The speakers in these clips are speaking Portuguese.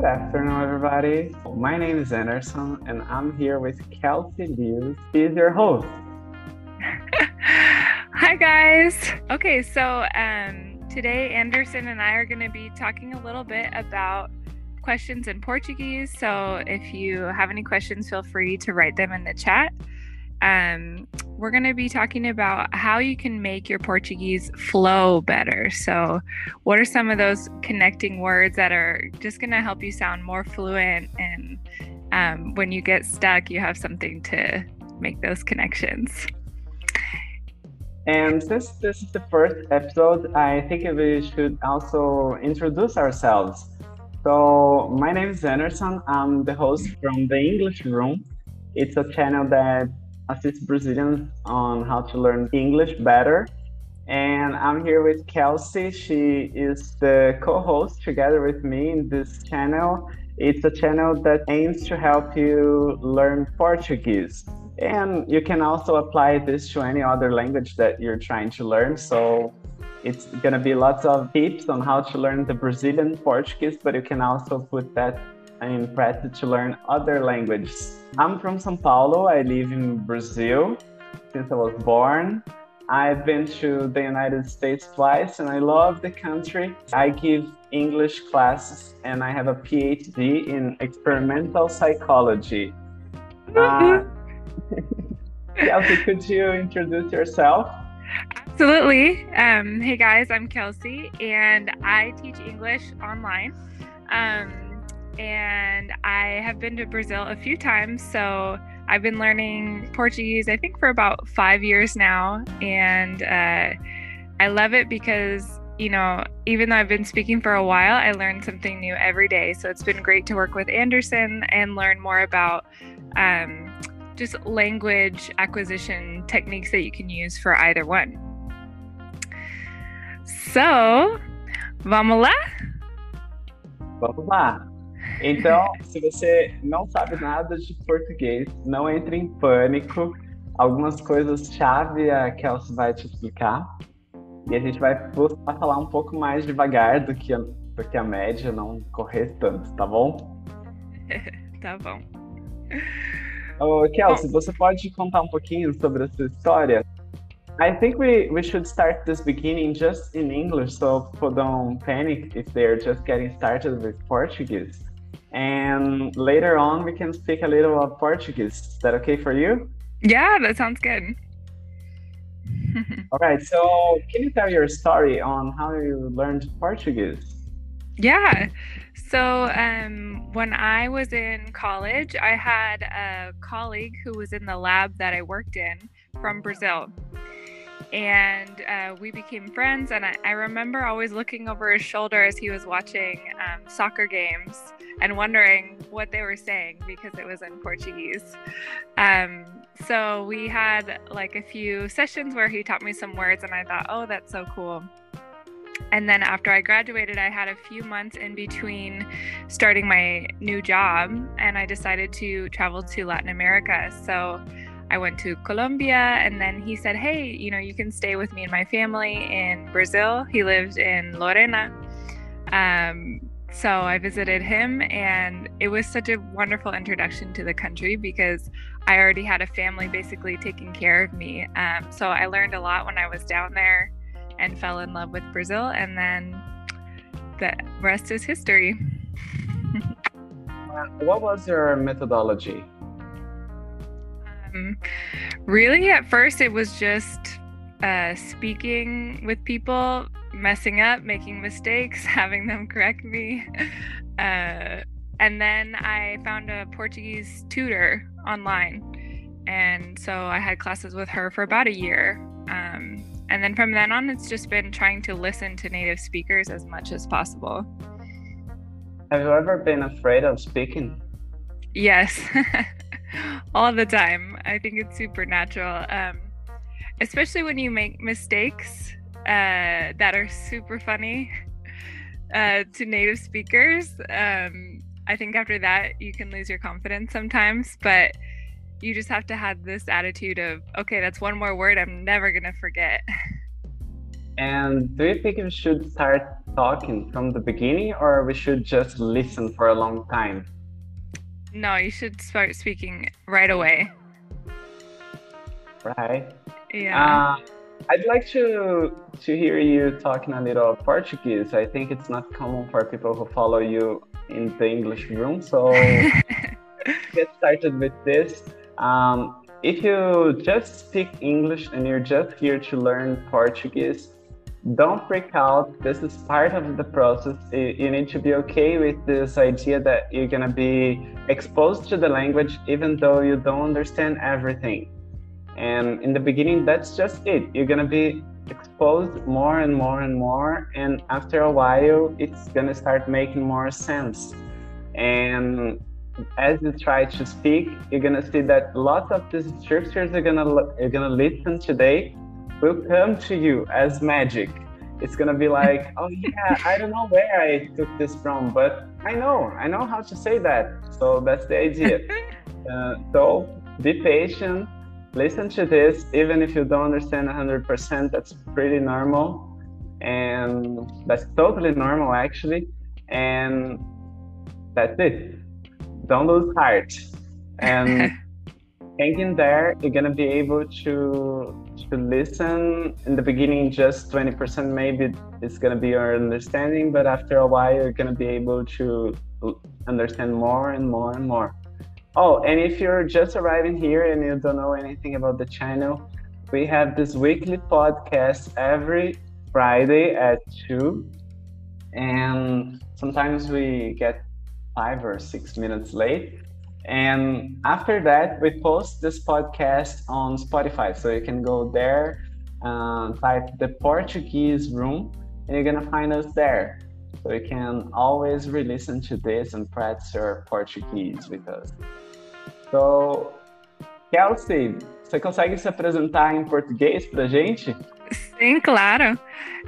Good afternoon, everybody. My name is Anderson, and I'm here with Kelsey Lewis. She's your host. Hi, guys. Okay, so um, today Anderson and I are going to be talking a little bit about questions in Portuguese. So if you have any questions, feel free to write them in the chat. Um, we're going to be talking about how you can make your Portuguese flow better. So, what are some of those connecting words that are just going to help you sound more fluent? And um, when you get stuck, you have something to make those connections. And since this is the first episode, I think we should also introduce ourselves. So, my name is Anderson. I'm the host from the English Room. It's a channel that assists Brazilians on how to learn English better. And I'm here with Kelsey. She is the co host together with me in this channel. It's a channel that aims to help you learn Portuguese. And you can also apply this to any other language that you're trying to learn. So it's going to be lots of tips on how to learn the Brazilian Portuguese, but you can also put that in practice to learn other languages. I'm from São Paulo. I live in Brazil since I was born. I've been to the United States twice and I love the country. I give English classes and I have a PhD in experimental psychology. Uh, Kelsey, could you introduce yourself? Absolutely. Um, hey guys, I'm Kelsey and I teach English online. Um, and I have been to Brazil a few times. So I've been learning Portuguese, I think, for about five years now. And uh, I love it because, you know, even though I've been speaking for a while, I learn something new every day. So it's been great to work with Anderson and learn more about um, just language acquisition techniques that you can use for either one. So, vamos lá? Vamos lá. Então, se você não sabe nada de português, não entre em pânico. Algumas coisas chave a Kelsey vai te explicar. E a gente vai buscar falar um pouco mais devagar do que a, do que a média, não correr tanto, tá bom? tá bom. Ô, Kelsey, bom. você pode contar um pouquinho sobre a sua história? I think we, we should start this beginning just in English so people don't panic if they're just getting started with Portuguese. And later on, we can speak a little of Portuguese. Is that okay for you? Yeah, that sounds good. All right. So, can you tell your story on how you learned Portuguese? Yeah. So, um, when I was in college, I had a colleague who was in the lab that I worked in from Brazil and uh, we became friends. And I, I, remember always looking over his shoulder as he was watching um, soccer games and wondering what they were saying because it was in Portuguese. Um, so we had like a few sessions where he taught me some words, and I thought, oh, that's so cool. And then after I graduated, I had a few months in between starting my new job, and I decided to travel to Latin America. So I went to Colombia and then he said, Hey, you know, you can stay with me and my family in Brazil. He lived in Lorena. Um, so I visited him and it was such a wonderful introduction to the country because I already had a family basically taking care of me. Um, so I learned a lot when I was down there and fell in love with Brazil. And then the rest is history. what was your methodology? Um, really, at first, it was just uh, speaking with people, messing up, making mistakes, having them correct me. Uh, and then I found a Portuguese tutor online. And so I had classes with her for about a year. Um, and then from then on, it's just been trying to listen to native speakers as much as possible. Have you ever been afraid of speaking? Yes. all the time. I think it's supernatural, um, especially when you make mistakes uh, that are super funny uh, to native speakers. Um, I think after that, you can lose your confidence sometimes, but you just have to have this attitude of, okay, that's one more word I'm never going to forget. And do you think we should start talking from the beginning or we should just listen for a long time? No, you should start speaking right away. Right. Yeah. Uh, I'd like to to hear you talking a little Portuguese. I think it's not common for people who follow you in the English room. So get started with this. Um, if you just speak English and you're just here to learn Portuguese, don't freak out. This is part of the process. You need to be okay with this idea that you're going to be exposed to the language even though you don't understand everything. And in the beginning, that's just it. You're going to be exposed more and more and more. And after a while, it's going to start making more sense. And as you try to speak, you're going to see that lots of these structures you're going to, you're going to listen today will come to you as magic. It's gonna be like, oh yeah, I don't know where I took this from, but I know, I know how to say that. So that's the idea. uh, so be patient, listen to this, even if you don't understand 100%, that's pretty normal. And that's totally normal actually. And that's it. Don't lose heart. And hanging there, you're gonna be able to to listen. In the beginning just 20% maybe it's going to be your understanding but after a while you're going to be able to understand more and more and more. Oh and if you're just arriving here and you don't know anything about the channel we have this weekly podcast every friday at 2 and sometimes we get five or six minutes late and after that, we post this podcast on Spotify. So you can go there, uh, type the Portuguese room, and you're going to find us there. So you can always re listen to this and practice your Portuguese with us. So, Kelsey, você consegue se apresentar em português pra gente? Sim, claro.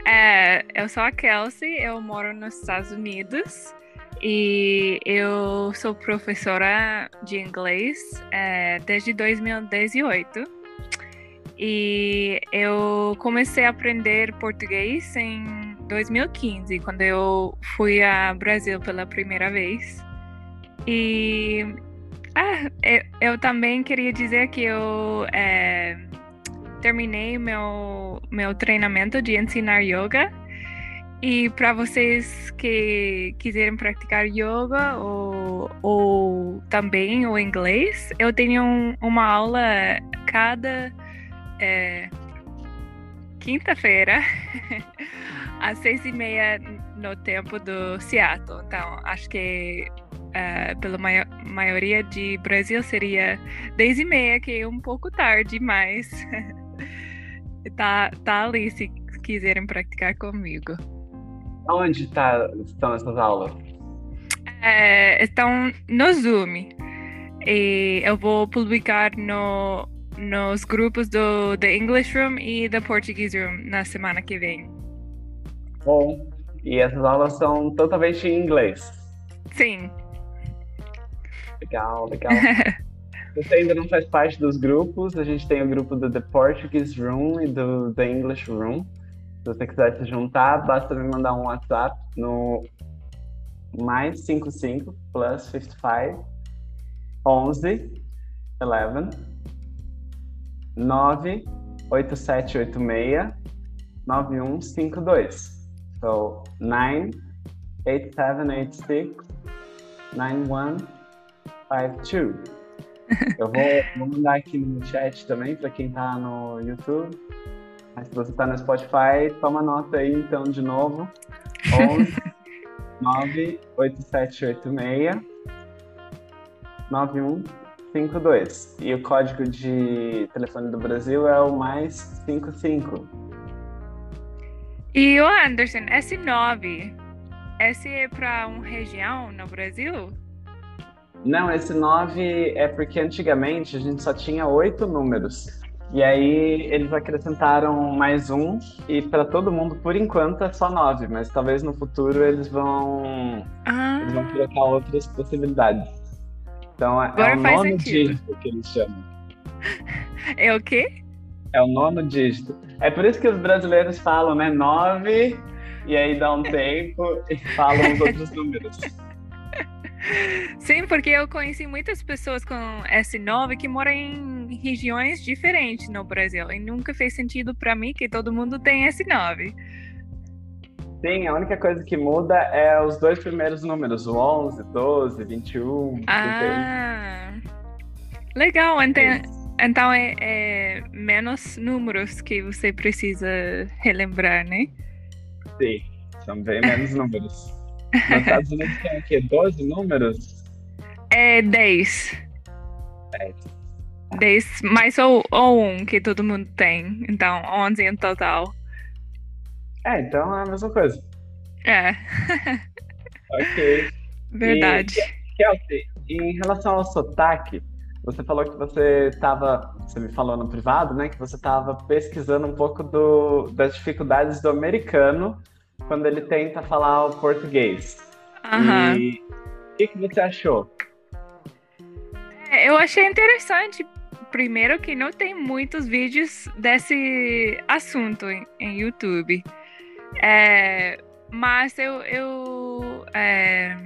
É, eu sou a Kelsey, eu moro nos Estados Unidos. E eu sou professora de inglês é, desde 2018. E eu comecei a aprender português em 2015, quando eu fui ao Brasil pela primeira vez. E ah, eu, eu, também queria dizer que eu é, terminei meu, meu treinamento de ensinar yoga e para vocês que quiserem praticar yoga ou, ou também o inglês, eu tenho um, uma aula cada é, quinta-feira, às seis e meia no tempo do Seattle. Então, acho que uh, pela mai maioria de Brasil seria dez e meia, que é um pouco tarde, mas tá, tá ali se quiserem praticar comigo. Onde tá, estão essas aulas? É, estão no Zoom. E eu vou publicar no, nos grupos do The English Room e The Portuguese Room na semana que vem. Bom, e essas aulas são totalmente em inglês? Sim. Legal, legal. Você ainda não faz parte dos grupos, a gente tem o grupo do The Portuguese Room e do The English Room. Se você quiser se juntar, basta me mandar um WhatsApp no mais 55 plus 55 11 11 98786 9152. So 98786 9152. Eu vou, vou mandar aqui no chat também para quem está no YouTube. Mas se você está no Spotify, toma nota aí então de novo. 11 98786 9152. E o código de telefone do Brasil é o mais 55. E o Anderson, S9, esse é para uma região no Brasil? Não, esse 9 é porque antigamente a gente só tinha oito números. E aí eles acrescentaram mais um e para todo mundo, por enquanto, é só nove, mas talvez no futuro eles vão ah. eles vão colocar outras possibilidades. Então é, é o sentido. dígito que eles chamam. É o quê? É o nono dígito. É por isso que os brasileiros falam, né? Nove, e aí dá um tempo e falam os outros números. Sim, porque eu conheci muitas pessoas com S9 que moram em regiões diferentes no Brasil. E nunca fez sentido para mim que todo mundo tem S9. Sim, a única coisa que muda é os dois primeiros números, o 11, 12, 21. Ah, 31. legal. Então, então é, é, menos números que você precisa relembrar, né? Sim, são bem menos números. Nos Estados Unidos tem o quê? 12 números? É 10. 10. 10, mais ou, ou um que todo mundo tem. Então, 11 em total. É, então é a mesma coisa. É. ok. Verdade. E, Kelsey, em relação ao sotaque, você falou que você estava, você me falou no privado, né, que você estava pesquisando um pouco do, das dificuldades do americano quando ele tenta falar o português. Uhum. E o que, que você achou? É, eu achei interessante. Primeiro que não tem muitos vídeos desse assunto em, em YouTube. É, mas eu, eu, é,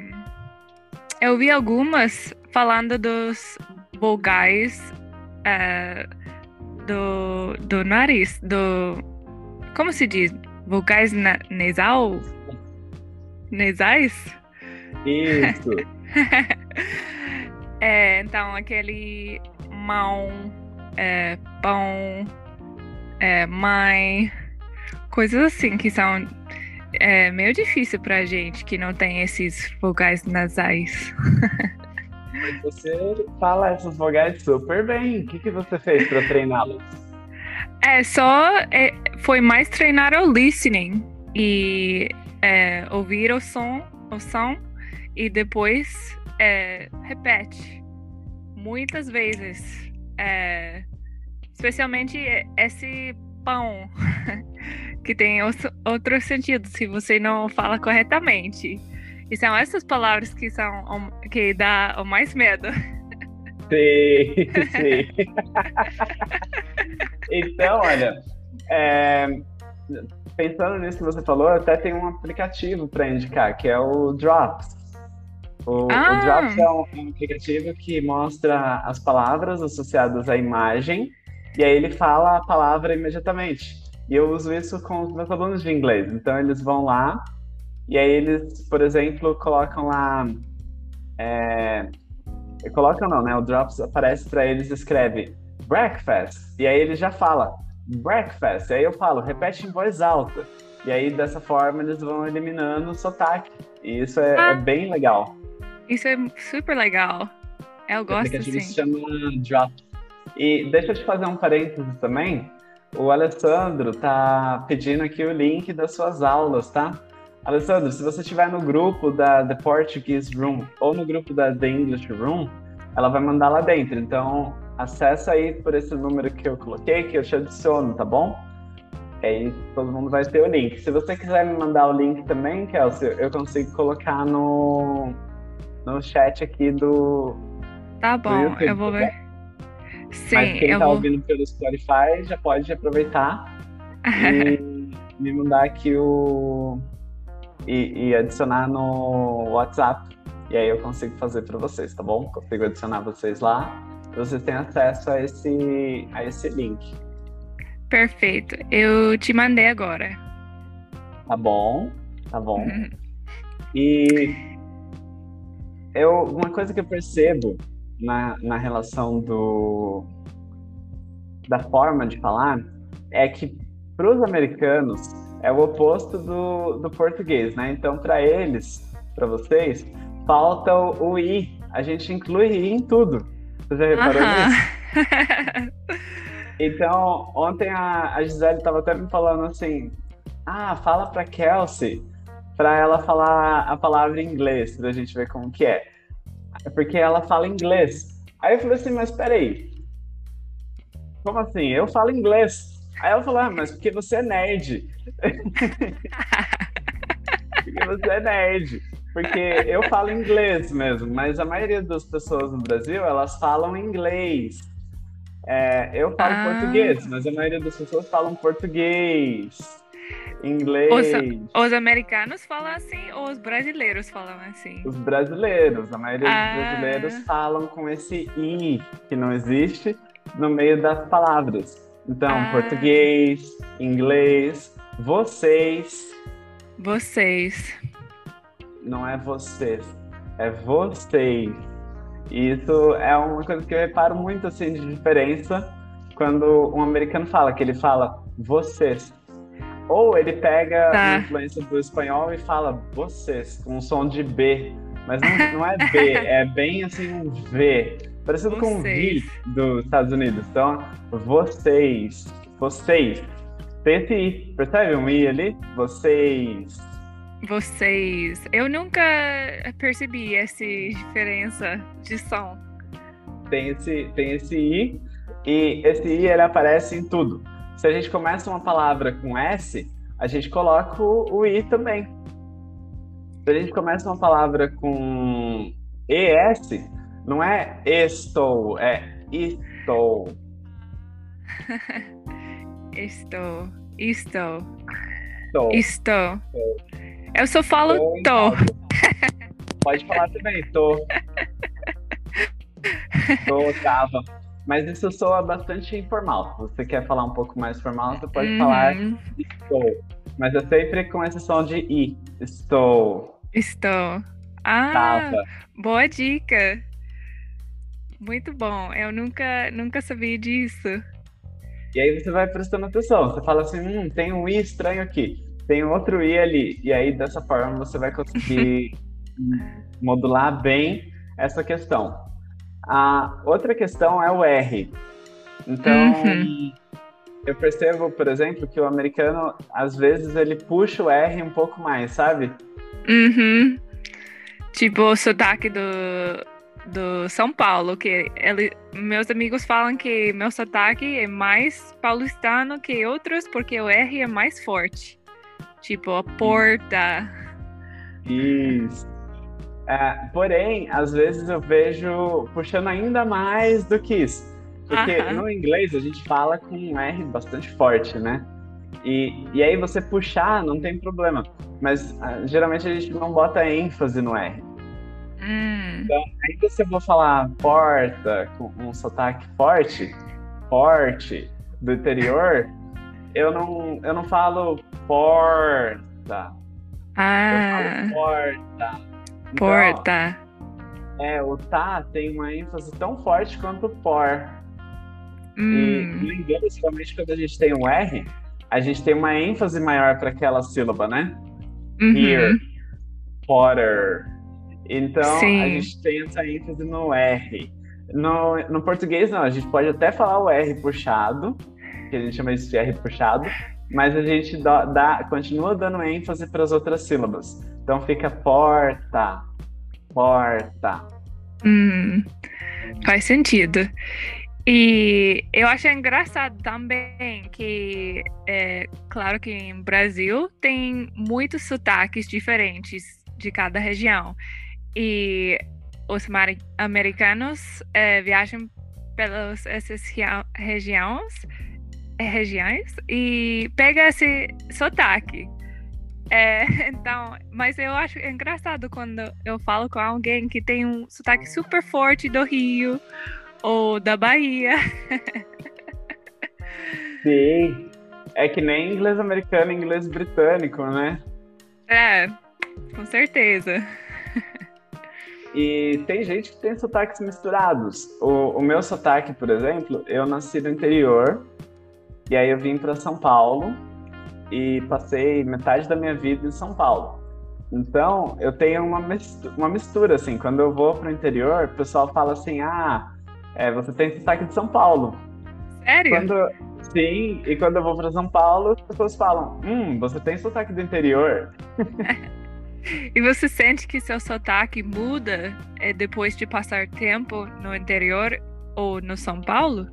eu vi algumas falando dos vogais é, do, do nariz, do. Como se diz? Vocais na, nasal? Nasais? Isso. é, então, aquele mão, é, pão, é, mãe, coisas assim que são é, meio difícil pra gente que não tem esses vogais nasais. Mas você fala essas vogais super bem. O que, que você fez para treiná-las? É, só é, foi mais treinar o listening e é, ouvir o som, o som e depois é, repete muitas vezes. É, especialmente esse pão que tem outros sentidos se você não fala corretamente. E são essas palavras que são que dá o mais medo. Sim, sim. então, olha, é, pensando nisso que você falou, até tem um aplicativo para indicar, que é o Drops. O, ah. o Drops é um, um, aplicativo que mostra as palavras associadas à imagem, e aí ele fala a palavra imediatamente. E eu uso isso com os meus alunos de inglês. Então, eles vão lá, e aí eles, por exemplo, colocam lá. É, colocam não, né? O Drops aparece para eles escreve breakfast. E aí ele já fala breakfast. E aí eu falo, repete em voz alta. E aí dessa forma eles vão eliminando o sotaque. E isso é, é ah, é bem legal. Isso é super legal. Eu gosto o se chama Drops. E deixa eu te fazer um parênteses também. O Alessandro tá pedindo aqui o link das suas aulas, tá? Alessandro, se você estiver no grupo da The Portuguese Room ou no grupo da The English Room, ela vai mandar lá dentro. Então, acessa aí por esse número que eu coloquei, que eu te adiciono, tá bom? Aí todo mundo vai ter o link. Se você quiser me mandar o link também, Kelsey, eu consigo colocar no, no chat aqui do. Tá bom, YouTube, eu vou tá ver. Sim, Mas quem eu tá vou... ouvindo pelo Spotify já pode aproveitar e me mandar aqui o. E, e adicionar no WhatsApp. E aí eu consigo fazer para vocês, tá bom? Consigo adicionar vocês lá vocês têm acesso a esse, a esse link. Perfeito. Eu te mandei agora. Tá bom, tá bom. Uhum. E eu, uma coisa que eu percebo na, na relação do da forma de falar é que para os americanos é o oposto do, do português, né? Então, para eles, para vocês, falta o, o i. A gente inclui i em tudo. Você já reparou nisso? então, ontem a, a Gisele estava até me falando assim: ah, fala pra Kelsey para ela falar a palavra em inglês, pra gente ver como que é. Porque ela fala inglês. Aí eu falei assim, mas peraí. Como assim? Eu falo inglês. Aí ela falou, ah, mas porque você é nerd. porque você é nerd. Porque eu falo inglês mesmo, mas a maioria das pessoas no Brasil, elas falam inglês. É, eu falo Ah. português, mas a maioria das pessoas falam português, inglês. Os americanos falam assim ou os brasileiros falam assim? Os brasileiros, a maioria Ah. dos brasileiros falam com esse i que não existe no meio das palavras. Então, Ah. português, inglês, vocês, Vocês. Não é vocês, é vocês. E isso é uma coisa que eu reparo muito assim de diferença quando um americano fala, que ele fala vocês. Ou ele pega Tá. a influência do espanhol e fala vocês, com um som de B. Mas não, não é B, é bem assim um V. Parecido com o V Vocês. dos Estados Unidos. Então, vocês, vocês. Tem esse I, percebe um I ali? Vocês. Vocês. Eu nunca percebi essa diferença de som. tem esse, tem esse I, e esse I ele aparece em tudo. Se a gente começa uma palavra com S, a gente coloca o, o I também. Se a gente começa uma palavra com ES, não é estou, é estou. Estou. Estou. Estou. Estou. Eu só falo Tô tô. Pode falar também, tô. Tô, tava. Mas isso soa bastante informal. Se você quer falar um pouco mais formal, você pode falar Uhum. estou. Mas é sempre com esse som de i. Estou. Estou. Ah, Tava. boa dica. Muito bom. Eu nunca, nunca sabia disso. E aí você vai prestando atenção. Você fala assim, hum, tem um i estranho aqui. Tem outro i ali. E aí, dessa forma, você vai conseguir modular bem essa questão. A outra questão é o R. Então, Uhum. eu percebo, por exemplo, que o americano, às vezes, ele puxa o R um pouco mais, sabe? Uhum. Tipo o sotaque do, do São Paulo, que ele, meus amigos falam que meu sotaque é mais paulistano que outros porque o R é mais forte. Tipo, a porta. Isso. É, porém, às vezes eu vejo puxando ainda mais do que isso. Porque no inglês a gente fala com um R bastante forte, né? E, e aí você puxar não tem problema. Mas ah, geralmente a gente não bota ênfase no R. Hum, Ainda se eu vou falar porta com um sotaque forte, forte, do interior, eu não, eu não falo porta. Eu ah, falo porta. Então, porta. É, o tá tem uma ênfase tão forte quanto o por. E Hum, no inglês, geralmente, quando a gente tem um R, a gente tem uma ênfase maior para aquela sílaba, né? uhum. Here, Potter. Então, Sim. a gente tem essa ênfase no R. No, no português, não, a gente pode até falar o R puxado, que a gente chama isso de R puxado, mas a gente dá, dá- continua dando ênfase para as outras sílabas. Então fica porta, porta. Hum, faz sentido. E eu acho engraçado também que, é, claro que em Brasil tem muitos sotaques diferentes de cada região. E os americanos é, viajam pelas essas regiões, regiões e pega esse sotaque. É, então, mas eu acho engraçado quando eu falo com alguém que tem um sotaque super forte do Rio ou da Bahia. Sim. É que nem inglês americano inglês britânico, né? É, com certeza. E tem gente que tem sotaques misturados. O, o meu sotaque, por exemplo, eu nasci no interior, e aí eu vim para São Paulo e passei metade da minha vida em São Paulo. Então, eu tenho uma mistura, uma mistura assim. Quando eu vou para o interior, o pessoal fala assim: ah, é, você tem sotaque de São Paulo. Sério? Quando, sim, e quando eu vou para São Paulo, as pessoas falam: hum, você tem sotaque do interior. E você sente que seu sotaque muda é, depois de passar tempo no interior ou no São Paulo?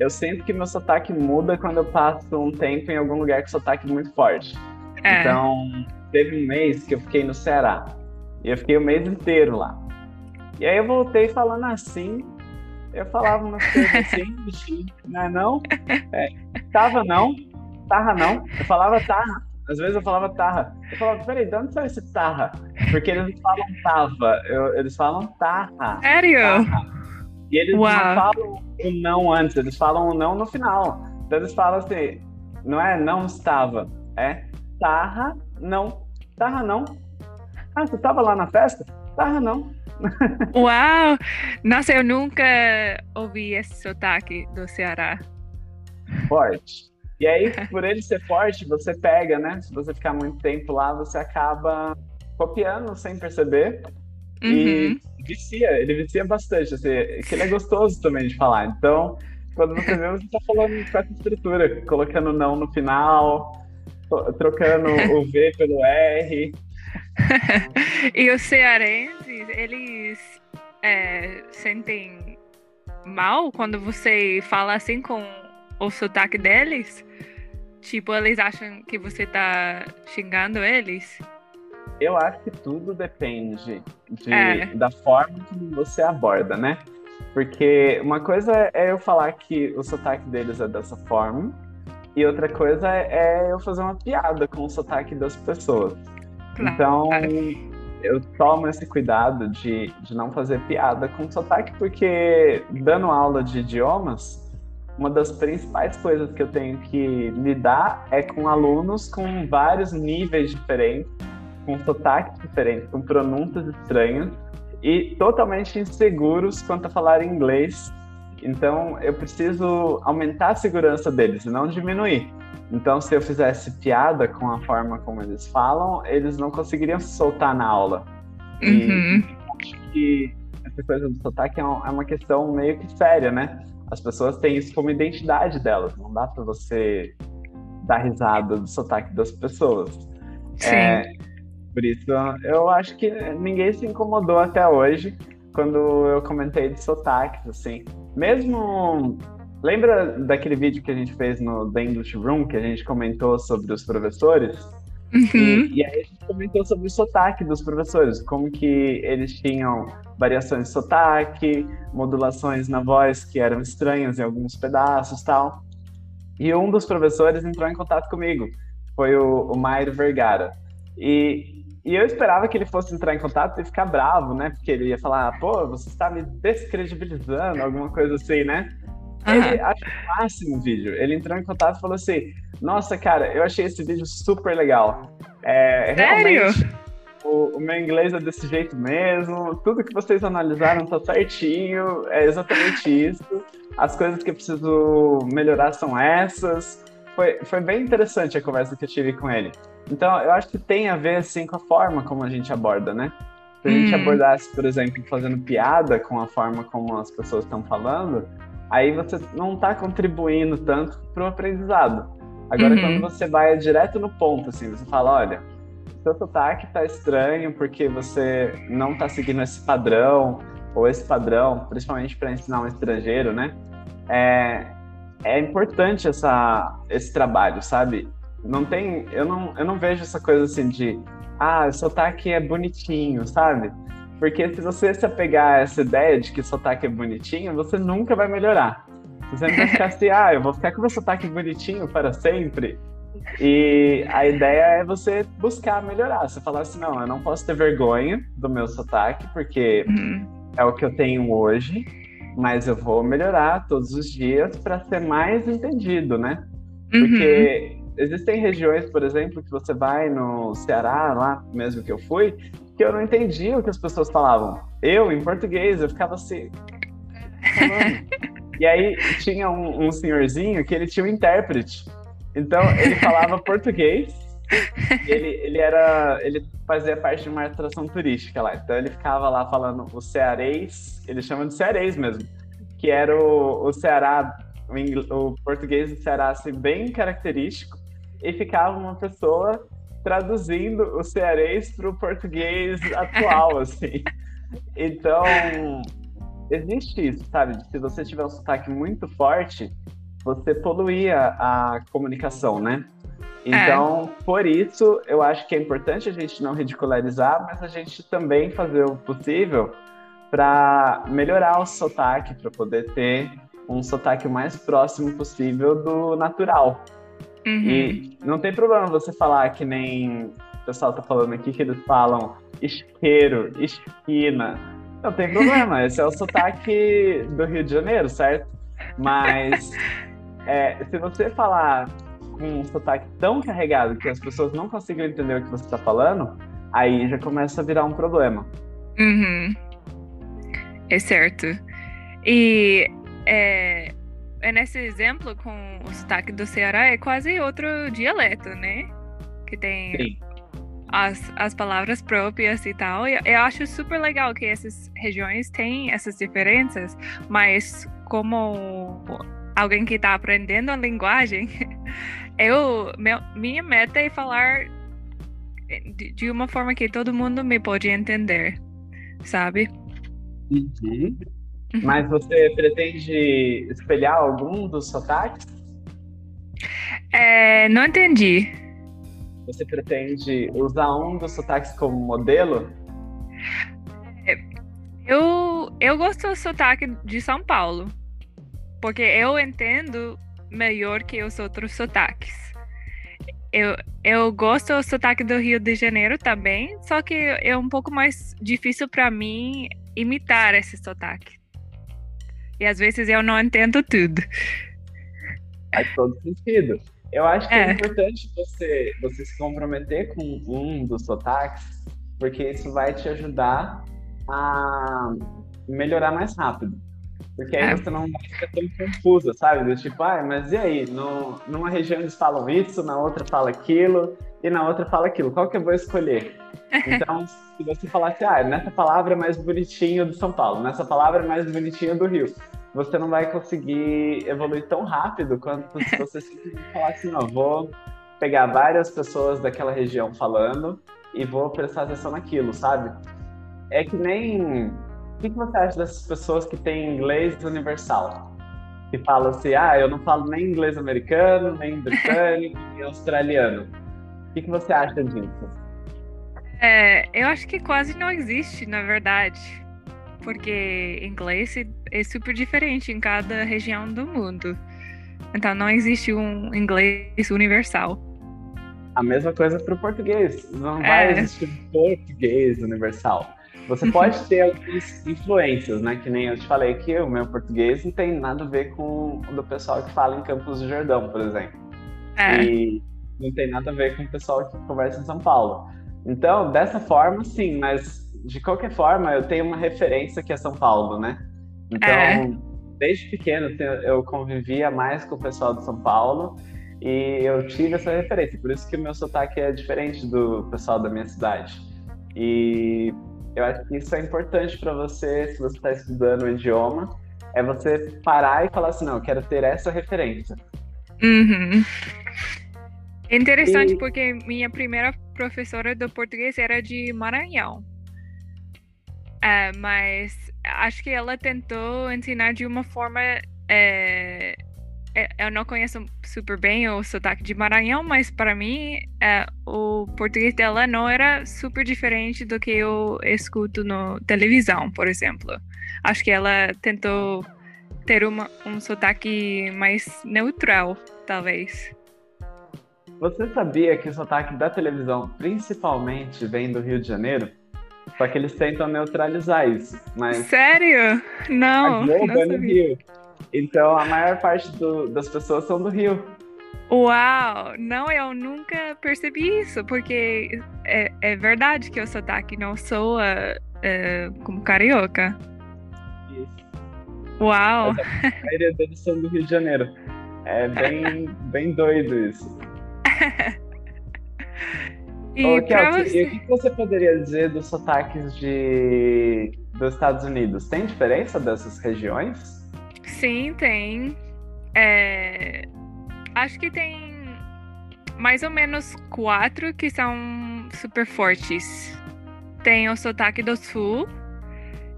Eu sinto que meu sotaque muda quando eu passo um tempo em algum lugar com sotaque muito forte. É. Então, teve um mês que eu fiquei no Ceará. E eu fiquei o mês inteiro lá. E aí eu voltei falando assim. Eu falava umas coisas assim, não é não? É, tava não, tarra não. Eu falava tarra. Às vezes eu falava tarra. Eu falava, peraí, de onde saiu esse tarra? Porque eles não falam tava, eu, eles falam tarra. Sério? Tarra. E eles Uau. não falam o não antes, eles falam o não no final. Então eles falam assim, não é não estava, é tarra não. Tarra não. Ah, você estava lá na festa? Tarra não. Uau! Nossa, eu nunca ouvi esse sotaque do Ceará. Forte. E aí, por ele ser forte, você pega, né? Se você ficar muito tempo lá, você acaba copiando sem perceber. Uhum. E vicia, ele vicia bastante, assim, que ele é gostoso também de falar. Então, quando você vê, você tá falando com essa estrutura, colocando não no final, trocando o V pelo R. e os cearenses, eles é, sentem mal quando você fala assim com o sotaque deles? Tipo, eles acham que você tá xingando eles? Eu acho que tudo depende de, é. da forma que você aborda, né? Porque uma coisa é eu falar que o sotaque deles é dessa forma, e outra coisa é eu fazer uma piada com o sotaque das pessoas. Claro. Então, eu tomo esse cuidado de, de não fazer piada com sotaque, porque dando aula de idiomas, uma das principais coisas que eu tenho que lidar é com alunos com vários níveis diferentes, com sotaques diferentes, com pronúncias estranhas e totalmente inseguros quanto a falar inglês. Então, eu preciso aumentar a segurança deles e não diminuir. Então, se eu fizesse piada com a forma como eles falam, eles não conseguiriam se soltar na aula. Uhum. E acho que essa coisa do sotaque é, é uma questão meio que séria, né? As pessoas têm isso como identidade delas. Não dá para você dar risada do sotaque das pessoas. Sim. É, por isso, eu acho que ninguém se incomodou até hoje quando eu comentei de sotaques, assim. Mesmo. Lembra daquele vídeo que a gente fez no The English Room, que a gente comentou sobre os professores? Uhum. E, e, aí a gente comentou sobre o sotaque dos professores, como que eles tinham variações de sotaque, modulações na voz que eram estranhas em alguns pedaços tal. E um dos professores entrou em contato comigo, foi o, o Mairo Vergara. E e eu esperava que ele fosse entrar em contato e ficar bravo, né? Porque ele ia falar, pô, você está me descredibilizando, alguma coisa assim, né? Uhum. Ele achou o máximo o vídeo. Ele entrou em contato e falou assim: Nossa, cara, eu achei esse vídeo super legal. É, realmente, o, o, meu inglês é desse jeito mesmo. Tudo que vocês analisaram tá certinho. É exatamente isso. As coisas que eu preciso melhorar são essas. Foi, foi bem interessante a conversa que eu tive com ele. Então, eu acho que tem a ver, assim, com a forma como a gente aborda, né? Se a gente hum. abordasse, por exemplo, fazendo piada com a forma como as pessoas estão falando, aí você não está contribuindo tanto para o aprendizado. Agora, uhum. quando você vai direto no ponto, assim, você fala, olha, seu sotaque está estranho porque você não está seguindo esse padrão, ou esse padrão, principalmente para ensinar um estrangeiro, né? É, é importante essa, esse trabalho, sabe? Não tem, eu não, eu não vejo essa coisa assim de, ah, o sotaque é bonitinho, sabe? Porque se você se apegar a essa ideia de que o sotaque é bonitinho, você nunca vai melhorar. Você vai ficar assim, ah, eu vou ficar com meu sotaque bonitinho para sempre. E a ideia é você buscar melhorar. Você falar assim, não, eu não posso ter vergonha do meu sotaque, porque uhum. é o que eu tenho hoje, mas eu vou melhorar todos os dias para ser mais entendido, né? Porque uhum existem regiões, por exemplo, que você vai no Ceará, lá mesmo que eu fui, que eu não entendia o que as pessoas falavam. Eu, em português, eu ficava assim. e aí tinha um, um senhorzinho que ele tinha um intérprete. Então ele falava português. Ele, ele era. Ele fazia parte de uma atração turística lá. Então ele ficava lá falando o cearês, eles chamam de cearês mesmo, que era o, o Ceará, o, o português do Ceará assim, bem característico e ficava uma pessoa traduzindo o cearês para o português atual, assim. Então, existe isso, sabe? Se você tiver um sotaque muito forte, você poluía a comunicação, né? Então, é. por isso, eu acho que é importante a gente não ridicularizar, mas a gente também fazer o possível para melhorar o sotaque, para poder ter um sotaque o mais próximo possível do natural. Uhum. E não tem problema você falar que nem o pessoal tá falando aqui, que eles falam isqueiro, esquina. Não tem problema, esse é o sotaque do Rio de Janeiro, certo? Mas é, se você falar com um sotaque tão carregado que as pessoas não conseguem entender o que você está falando, aí já começa a virar um problema. Uhum. É certo. E é, é nesse exemplo com o sotaque do Ceará é quase outro dialeto, né? Que tem Sim as, as palavras próprias e tal. Eu, eu acho super legal que essas regiões têm essas diferenças, mas como alguém que está aprendendo a linguagem, eu meu, minha meta é falar de, de, uma forma que todo mundo me pode entender, sabe? Uhum. uhum. Mas você pretende espelhar algum dos sotaques? É, não entendi. Você pretende usar um dos sotaques como modelo? É, eu, eu gosto do sotaque de São Paulo, porque eu entendo melhor que os outros sotaques. Eu, eu gosto do sotaque do Rio de Janeiro também, só que é um pouco mais difícil para mim imitar esse sotaque. E às vezes eu não entendo tudo. Faz todo sentido. Eu acho que é, é importante você, você se comprometer com um dos sotaques, porque isso vai te ajudar a melhorar mais rápido. Porque aí é. você não vai ficar tão confusa, sabe? Do tipo, ah, mas e aí? No, numa região eles falam isso, na outra fala aquilo, e na outra fala aquilo. Qual que eu vou escolher? Então, se você falasse, ah, nessa palavra é mais bonitinho do São Paulo, nessa palavra é mais bonitinho do Rio você não vai conseguir evoluir tão rápido quanto se você simplesmente falar assim, não, vou pegar várias pessoas daquela região falando e vou prestar atenção naquilo, sabe? É que nem. O que, que você acha dessas pessoas que têm inglês universal? Que falam assim, ah, eu não falo nem inglês americano, nem britânico, nem australiano. O que, que você acha disso? É, eu acho que quase não existe, na verdade porque inglês é super diferente em cada região do mundo. Então não existe um inglês universal. A mesma coisa para o português. Não vai é. existir português universal. Você pode ter algumas influências, né? Que nem eu te falei que o meu português não tem nada a ver com o do pessoal que fala em Campos do Jordão, por exemplo. É. E não tem nada a ver com o pessoal que conversa em São Paulo. Então, dessa forma, sim, mas de qualquer forma, eu tenho uma referência que é São Paulo, né? Então, é. desde pequeno eu convivia mais com o pessoal de São Paulo e eu tive essa referência. Por isso que o meu sotaque é diferente do pessoal da minha cidade. E eu acho que isso é importante para você, se você está estudando o idioma, é você parar e falar assim, não, eu quero ter essa referência. Uhum. É interessante e... porque minha primeira professora do português era de Maranhão. É, mas acho que ela tentou ensinar de uma forma. É, eu não conheço super bem o sotaque de Maranhão, mas para mim é, o português dela não era super diferente do que eu escuto na televisão, por exemplo. Acho que ela tentou ter uma, um sotaque mais neutral, talvez. Você sabia que o sotaque da televisão principalmente vem do Rio de Janeiro? Só que eles tentam neutralizar isso. Mas Sério? Não. A Globo não é no Rio. Então a maior parte do, das pessoas são do Rio. Uau! Não, eu nunca percebi isso, porque é, é verdade que o sotaque não soa é, como carioca. Isso. Uau! a maioria deles são do Rio de Janeiro. É bem, bem doido isso. E Ô, Kel, você... o que você poderia dizer dos sotaques de... dos Estados Unidos? Tem diferença dessas regiões? Sim, tem. É... Acho que tem mais ou menos quatro que são super fortes. Tem o sotaque do sul,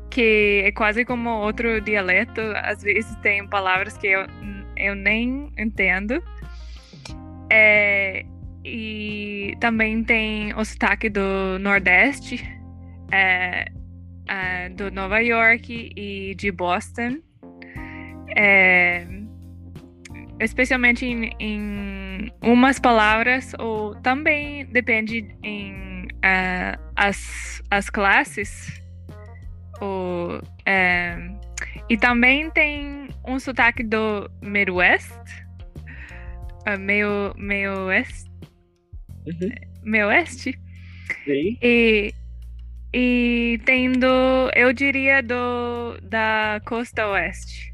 que é quase como outro dialeto. Às vezes tem palavras que eu, eu nem entendo. É, e também tem o sotaque do Nordeste. É, uh, do Nova York e de Boston. É, especialmente em, em, umas palavras, ou também depende em uh, as, as classes. Ou, é, e também tem um sotaque do Midwest, uh, meio, meio oeste, uhum. meio oeste. Sim. E, e tem do, eu diria, do, da costa oeste.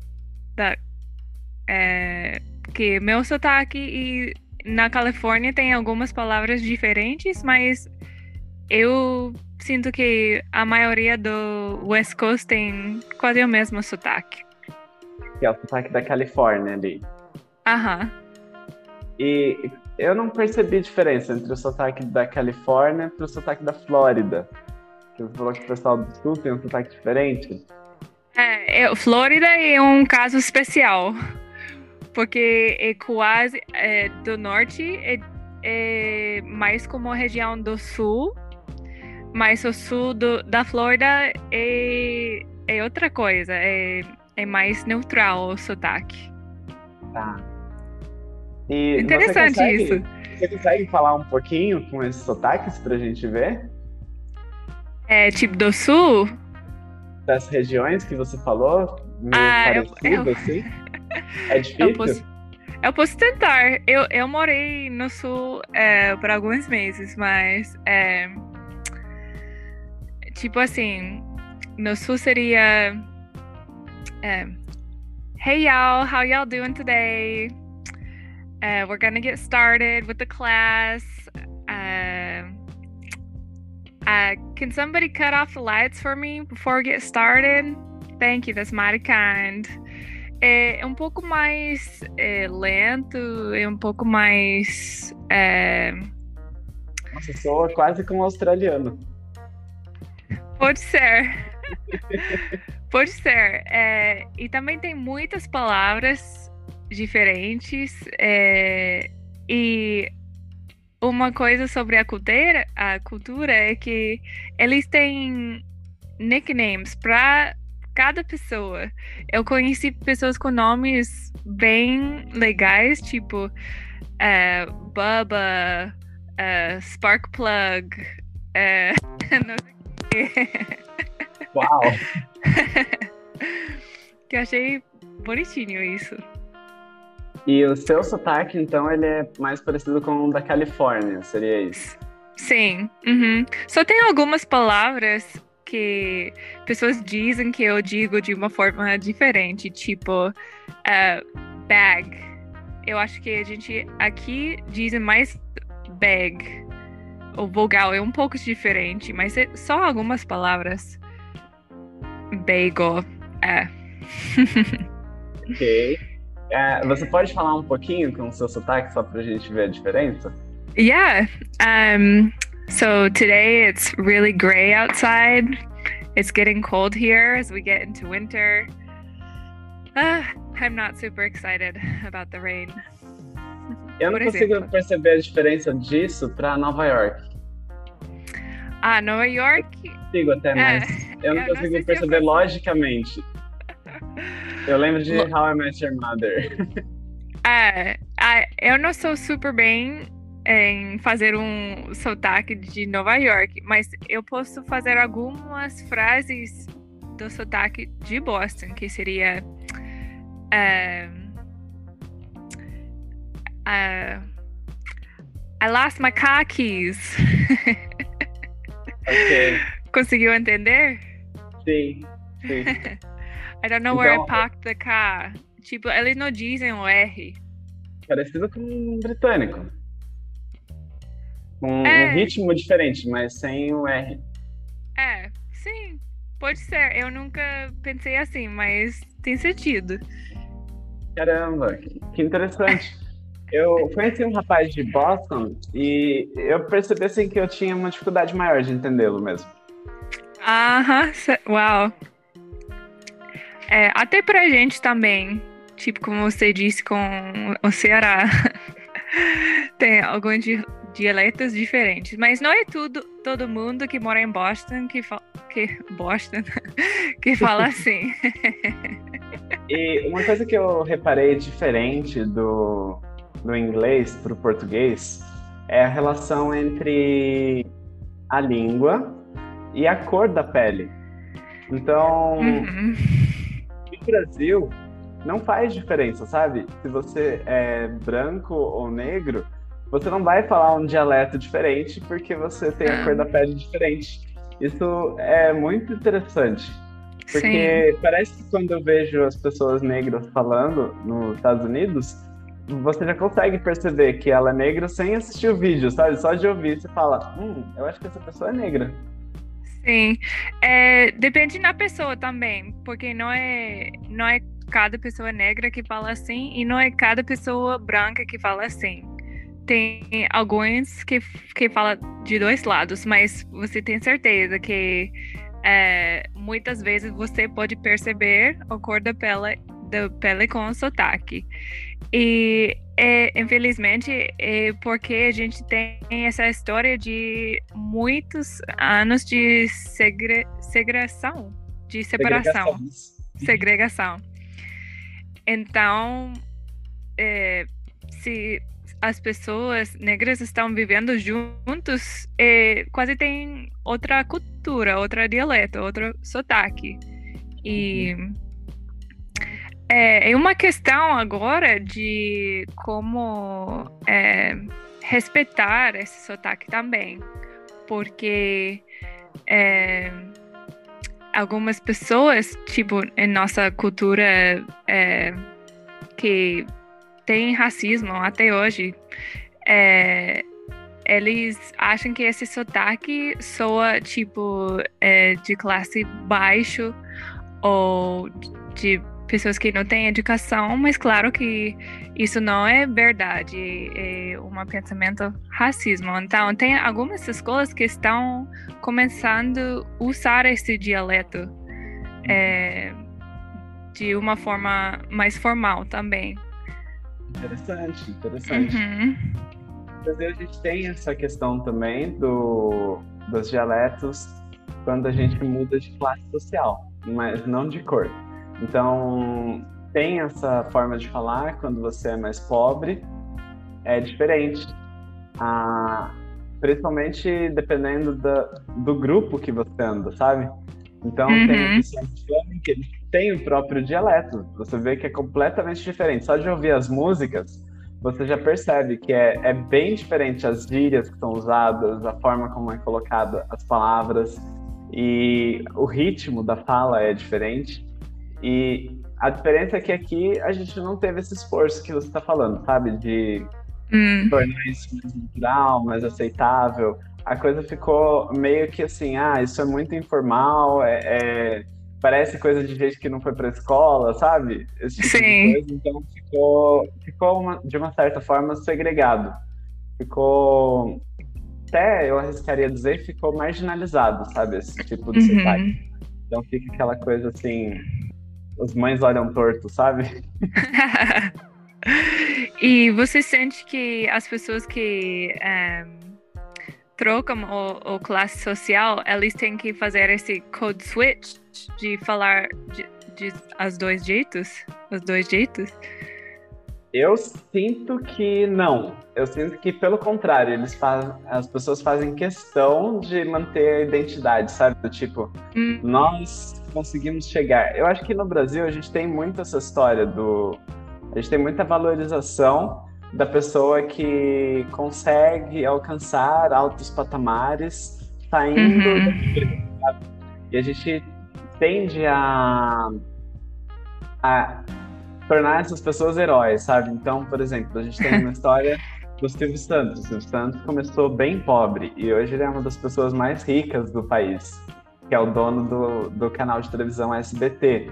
Da, é, que meu sotaque e na Califórnia tem algumas palavras diferentes, mas eu sinto que a maioria do West Coast tem quase o mesmo sotaque. Que é o sotaque da Califórnia ali. Aham. E eu não percebi diferença entre o sotaque da Califórnia e o sotaque da Flórida. Você falou que o pessoal do sul tem um sotaque diferente. É, é Flórida é um caso especial porque é quase é, do norte é, é, mais como a região do sul, mas o sul do, da Flórida é, é outra coisa, é, é mais neutral o sotaque. Tá. E Interessante você consegue, isso. Você consegue falar um pouquinho com esses sotaques pra gente ver? É tipo do sul? Das regiões que você falou? Meio ah, parecido, eu, eu... assim? É difícil? Eu posso, eu posso tentar. Eu, eu morei no sul é, por alguns meses, mas é, tipo assim, no sul seria é, Hey y'all, how y'all doing today? Uh, we're gonna get started with the class. Uh, uh, can somebody cut off the lights for me before we get started? Thank you, that's mighty kind. É, é um pouco mais é, lento, é um pouco mais. É... Nossa, soa quase como um australiano. Pode ser. Pode ser. É, e também tem muitas palavras diferentes. É, e uma coisa sobre a cultura, a cultura é que eles têm nicknames para cada pessoa. Eu conheci pessoas com nomes bem legais, tipo uh, Bubba, uh, Sparkplug, uh, Uau! que eu achei bonitinho isso. E o seu sotaque, então, ele é mais parecido com o da Califórnia, seria isso? Sim. Uhum. Só tem algumas palavras que pessoas dizem que eu digo de uma forma diferente, tipo uh, bag. Eu acho que a gente aqui diz mais bag. O vogal é um pouco diferente, mas é só algumas palavras. Bagel. É. ok. Uh, você pode falar um pouquinho com o seu sotaque só pra gente ver a diferença? Yeah. Um, So today it's really gray outside. It's getting cold here as we get into winter. Uh, I'm not super excited about the rain. Eu não consigo perceber a diferença disso para Nova York. Ah, Nova York? Eu consigo até, mas é, eu não eu consigo não perceber logicamente. Eu lembro de How I Met Your Mother. É, eu não sou super bem em fazer um sotaque de Nova York, mas eu posso fazer algumas frases do sotaque de Boston, que seria. Uh, uh, I lost my car keys. Ok. Conseguiu entender? Sim, sim. I don't know então, where I parked the car. Tipo, eles não dizem o R. Parecido com um britânico. Um, é. um ritmo diferente, mas sem o R. É, sim, pode ser. Eu nunca pensei assim, mas tem sentido. Caramba, que interessante. eu conheci um rapaz de Boston e eu percebi assim que eu tinha uma dificuldade maior de entendê-lo mesmo. Aham, uau. É, até pra gente também, tipo como você disse com o Ceará, tem algumas dialetos diferentes, mas não é tudo todo mundo que mora em Boston que fala que Boston que fala assim. e uma coisa que eu reparei diferente do, do inglês para o português é a relação entre a língua e a cor da pele. Então, uhum. No Brasil, não faz diferença, sabe? Se você é branco ou negro, você não vai falar um dialeto diferente porque você tem a cor da pele diferente. Isso é muito interessante. Porque Sim. parece que quando eu vejo as pessoas negras falando nos Estados Unidos, você já consegue perceber que ela é negra sem assistir o vídeo, sabe? Só de ouvir você fala, hum, eu acho que essa pessoa é negra. Sim, é, depende da pessoa também, porque não é, não é cada pessoa negra que fala assim e não é cada pessoa branca que fala assim. Tem alguns que, que falam de dois lados, mas você tem certeza que é, muitas vezes você pode perceber a cor da pele, da pele com o sotaque. E é, infelizmente é porque a gente tem essa história de muitos anos de segre, segregação, de separação, segregação. Então, é, se as pessoas negras estão vivendo juntos, é, quase tem outra cultura, outra dialeto, outro sotaque. E uhum. É, uma questão agora de como é, respeitar esse sotaque também, porque é, algumas pessoas, tipo, em nossa cultura é, que tem racismo até hoje, é, eles acham que esse sotaque soa, tipo, é, de classe baixo ou de pessoas que não têm educação, mas claro que isso não é verdade, é um pensamento racismo. Então, tem algumas escolas que estão começando a usar esse dialeto é, de uma forma mais formal também. Interessante, interessante. Uhum. Brasil, a gente tem essa questão também do, dos dialetos quando a gente muda de classe social, mas não de cor. Então, tem essa forma de falar quando você é mais pobre, é diferente. Ah, principalmente dependendo da, do grupo que você anda, sabe? Então, uhum. tem pessoas que eles têm o próprio dialeto. Você vê que é completamente diferente. Só de ouvir as músicas, você já percebe que é, é bem diferente as gírias que são usadas, a forma como é colocada as palavras e o ritmo da fala é diferente. E a diferença é que aqui a gente não teve esse esforço que você está falando, sabe? De hum. tornar isso mais natural, mais aceitável. A coisa ficou meio que assim, ah, isso é muito informal, é, é parece coisa de gente que não foi para escola, sabe? Esse tipo Sim. Coisa, então ficou, ficou uma, de uma certa forma segregado. Ficou, até eu arriscaria dizer, ficou marginalizado, sabe? Esse tipo de uhum. sotaque. Então fica aquela coisa assim, as mães olham torto, sabe? e você sente que as pessoas que um, eh, trocam o, o, classe social, eles têm que fazer esse code switch de falar de, de as dois jeitos, os dois jeitos? Eu sinto que não. Eu sinto que, pelo contrário, eles fazem, as pessoas fazem questão de manter a identidade, sabe? Do tipo, hum. nós conseguimos chegar. Eu acho que no Brasil a gente tem muito essa história do. A gente tem muita valorização da pessoa que consegue alcançar altos patamares saindo uhum. e a gente tende a, a tornar essas pessoas heróis, sabe? Então, por exemplo, a gente tem uma história do Silvio Santos. O Silvio Santos começou bem pobre e hoje ele é uma das pessoas mais ricas do país, que é o dono do, do canal de televisão SBT.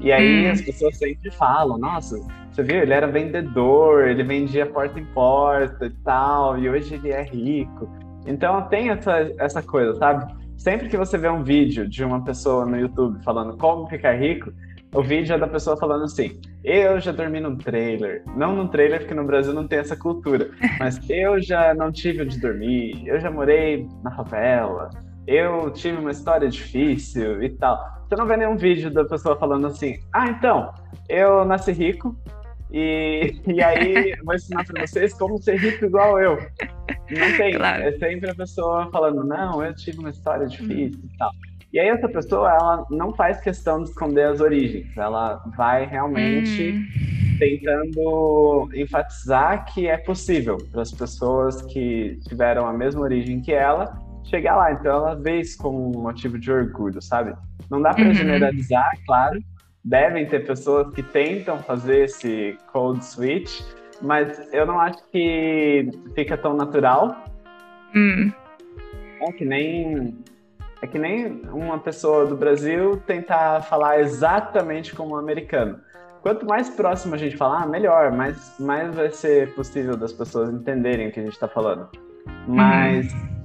E aí hum. as pessoas sempre falam, nossa, você viu, ele era vendedor, ele vendia porta em porta e tal, e hoje ele é rico. Então tem essa, essa coisa, sabe? Sempre que você vê um vídeo de uma pessoa no YouTube falando como ficar rico, o vídeo é da pessoa falando assim: eu já dormi num trailer. Não num trailer, porque no Brasil não tem essa cultura. Mas eu já não tive onde dormir. Eu já morei na favela. Eu tive uma história difícil e tal. Você não vê nenhum vídeo da pessoa falando assim: ah, então, eu nasci rico. E, e aí vou ensinar para vocês como ser rico igual eu. Não tem. Claro. É sempre a pessoa falando: não, eu tive uma história difícil e tal. E aí essa pessoa, ela não faz questão de esconder as origens, ela vai realmente hum. tentando enfatizar que é possível para as pessoas que tiveram a mesma origem que ela chegar lá. Então ela vê isso como um motivo de orgulho, sabe? Não dá para uhum. generalizar, claro. Devem ter pessoas que tentam fazer esse code switch, mas eu não acho que fica tão natural. Hum. É que nem é que nem uma pessoa do Brasil tentar falar exatamente como um americano. Quanto mais próximo a gente falar, melhor, mais, mais vai ser possível das pessoas entenderem o que a gente está falando. Mas uhum.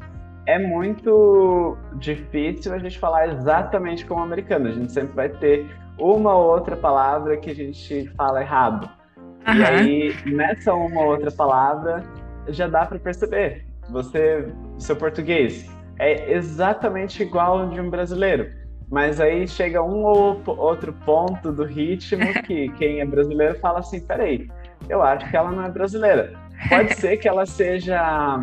É muito difícil a gente falar exatamente como americano. A gente sempre vai ter uma ou outra palavra que a gente fala errado. Uhum. E aí, nessa uma ou outra palavra, já dá para perceber. Você, seu português, é exatamente igual de um brasileiro. Mas aí chega um ou outro ponto do ritmo que quem é brasileiro fala assim: peraí, eu acho que ela não é brasileira. Pode ser que ela seja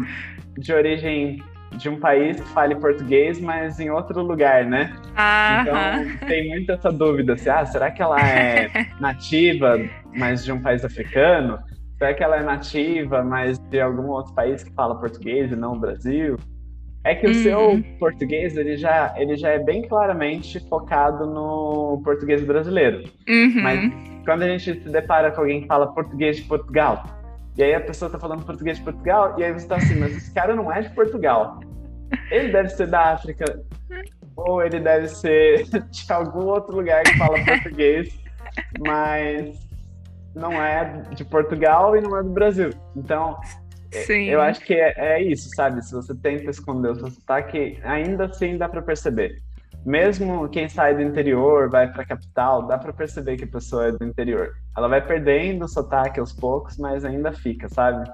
de origem de um país que fale português, mas em outro lugar, né? Ah, então tem muito essa dúvida: se, ah, será que ela é nativa, mas de um país africano? Será que ela é nativa, mas de algum outro país que fala português e não o Brasil? É que o uhum. seu português, ele já, ele já é bem claramente focado no português brasileiro. Uhum. Mas quando a gente se depara com alguém que fala português de Portugal, e aí a pessoa tá falando português de Portugal, e aí você tá assim, mas esse cara não é de Portugal. Ele deve ser da África, ou ele deve ser de algum outro lugar que fala português, mas não é de Portugal e não é do Brasil. Então, é, Sim. Eu acho que é, é, isso, sabe? Se você tenta esconder o seu sotaque, ainda assim dá para perceber. Mesmo quem sai do interior, vai para a capital, dá para perceber que a pessoa é do interior. Ela vai perdendo o sotaque aos poucos, mas ainda fica, sabe?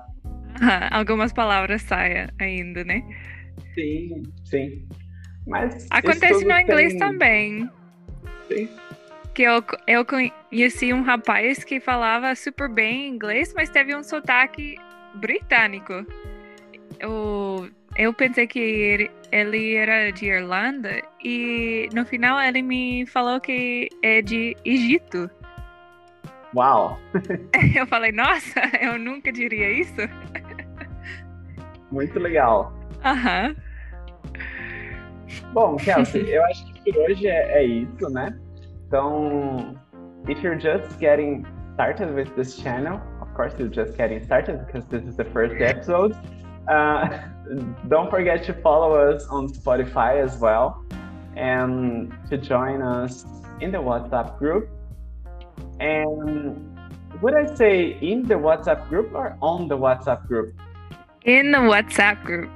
algumas palavras saem ainda, né? Sim, sim. Mas Acontece no inglês tem... também. Sim. Que eu, eu conheci um rapaz que falava super bem inglês, mas teve um sotaque britânico. Eu, eu pensei que ele, ele era de Irlanda e no final ele me falou que é de Egito. Uau! Eu falei, nossa, eu nunca diria isso. Muito legal. Aham. Uhum. Bom, Kelsey, eu acho que por hoje é, é isso, né? Então, if you're just getting started with this channel, of course, you're just getting started because this is the first episode. Uh, don't forget to follow us on Spotify as well and to join us in the WhatsApp group. And would I say in the WhatsApp group or on the WhatsApp group? In the WhatsApp group.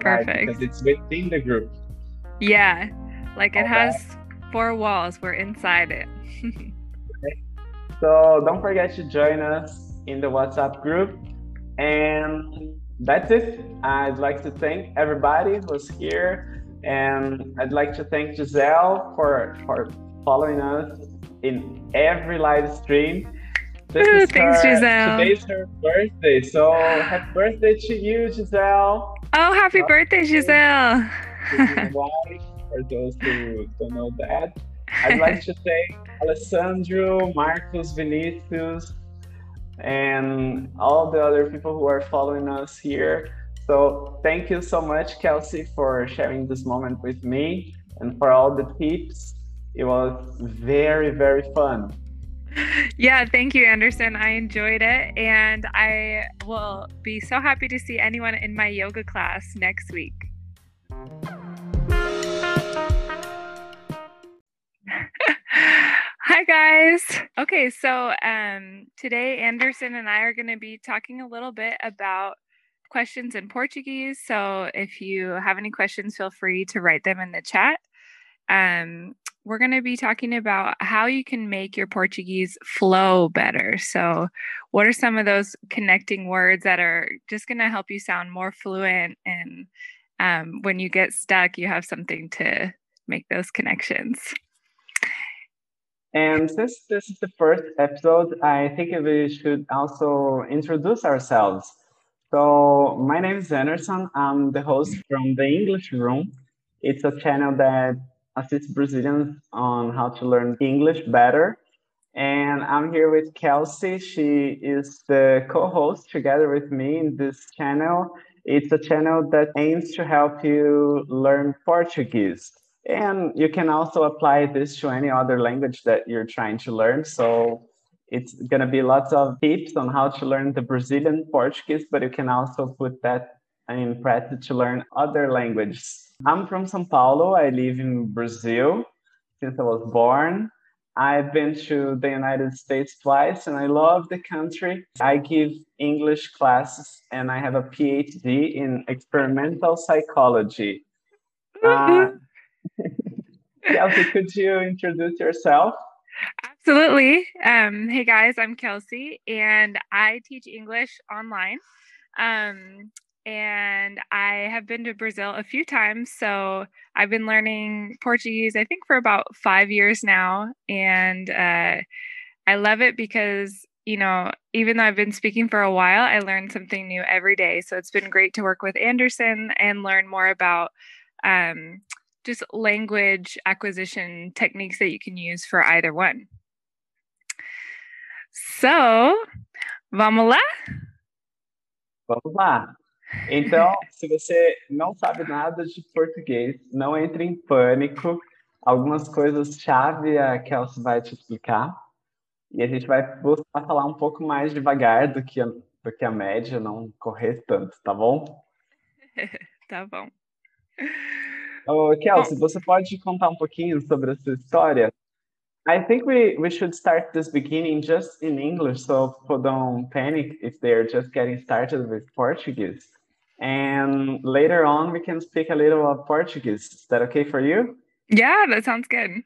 Perfect. Right, because it's within the group. Yeah. Like it has four walls. We're inside it. So don't forget to join us in the WhatsApp group. And that's it. I'd like to thank everybody who's here. And I'd like to thank Giselle for, for following us in every live stream. This Ooh, thanks, her, Giselle. Today's her birthday. So happy birthday to you, Giselle. Oh, happy uh, birthday, Giselle. for those who don't know that. I'd like to thank Alessandro, Marcos, Vinicius, and all the other people who are following us here. So thank you so much, Kelsey, for sharing this moment with me and for all the tips. It was very, very fun. Yeah, thank you, Anderson. I enjoyed it. And I will be so happy to see anyone in my yoga class next week. Hi guys. Okay, so um, today Anderson and I are going to be talking a little bit about questions in Portuguese. So if you have any questions, feel free to write them in the chat. Um, we're going to be talking about how you can make your Portuguese flow better. So, what are some of those connecting words that are just going to help you sound more fluent? And um, when you get stuck, you have something to make those connections. And since this is the first episode, I think we should also introduce ourselves. So, my name is Anderson. I'm the host from the English Room. It's a channel that assist Brazilians on how to learn English better. And I'm here with Kelsey. She is the co host together with me in this channel. It's a channel that aims to help you learn Portuguese. And you can also apply this to any other language that you're trying to learn. So it's going to be lots of tips on how to learn the Brazilian Portuguese, but you can also put that in practice to learn other languages. I'm from São Paulo. I live in Brazil since I was born. I've been to the United States twice and I love the country. I give English classes and I have a PhD in experimental psychology. Uh, Kelsey, could you introduce yourself? Absolutely. Um, hey guys, I'm Kelsey and I teach English online. Um, and I have been to Brazil a few times. So I've been learning Portuguese, I think, for about five years now. And uh, I love it because, you know, even though I've been speaking for a while, I learn something new every day. So it's been great to work with Anderson and learn more about um, just language acquisition techniques that you can use for either one. So, vamos lá? Vamos lá. Então, se você não sabe nada de português, não entre em pânico. Algumas coisas chave a Kelsey vai te explicar. E a gente vai buscar falar um pouco mais devagar do que a, do que a média, não correr tanto, tá bom? tá bom. Ô, Kelsey, bom. você pode contar um pouquinho sobre a sua história? I think we, we should start this beginning just in English so people don't panic if they're just getting started with Portuguese. And later on, we can speak a little of Portuguese. Is that okay for you? Yeah, that sounds good.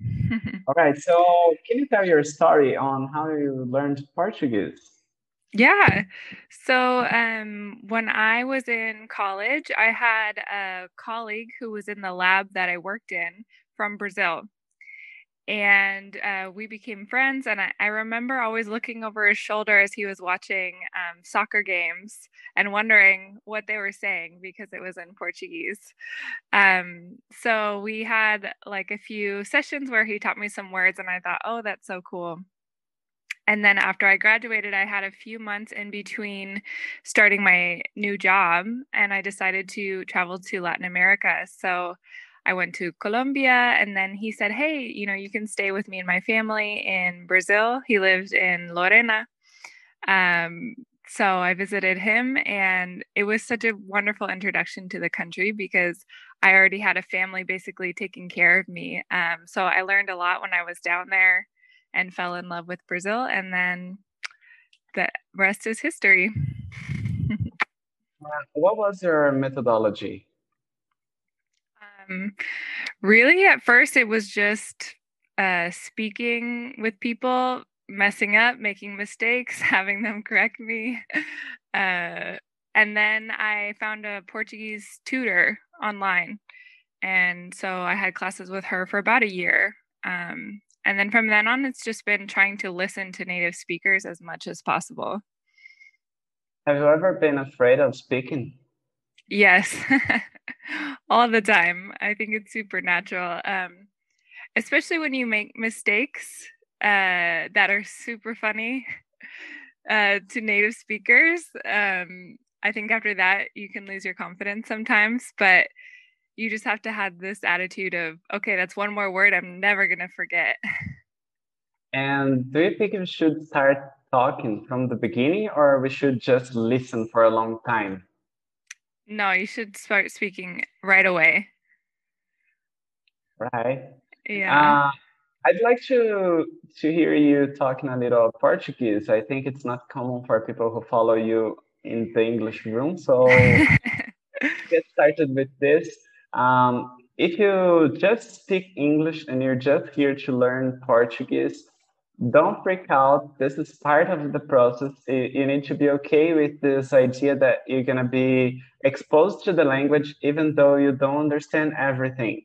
All right. So, can you tell your story on how you learned Portuguese? Yeah. So, um, when I was in college, I had a colleague who was in the lab that I worked in from Brazil and uh, we became friends. And I, I, remember always looking over his shoulder as he was watching um, soccer games and wondering what they were saying because it was in Portuguese. Um, so we had like a few sessions where he taught me some words, and I thought, oh, that's so cool. And then after I graduated, I had a few months in between starting my new job, and I decided to travel to Latin America. So I went to Colombia and then he said, Hey, you know, you can stay with me and my family in Brazil. He lived in Lorena. Um, so I visited him and it was such a wonderful introduction to the country because I already had a family basically taking care of me. Um, so I learned a lot when I was down there and fell in love with Brazil. And then the rest is history. what was your methodology? Um, really, at first, it was just uh, speaking with people, messing up, making mistakes, having them correct me. Uh, and then I found a Portuguese tutor online. And so I had classes with her for about a year. Um, and then from then on, it's just been trying to listen to native speakers as much as possible. Have you ever been afraid of speaking? Yes, all the time. I think it's supernatural, um, especially when you make mistakes uh, that are super funny uh, to native speakers. Um, I think after that, you can lose your confidence sometimes, but you just have to have this attitude of, okay, that's one more word I'm never going to forget. And do you think we should start talking from the beginning or we should just listen for a long time? No, you should start speaking right away. Right. Yeah. Uh, I'd like to to hear you talking a little Portuguese. I think it's not common for people who follow you in the English room. So get started with this. Um, if you just speak English and you're just here to learn Portuguese, don't freak out. This is part of the process. You need to be okay with this idea that you're going to be exposed to the language even though you don't understand everything.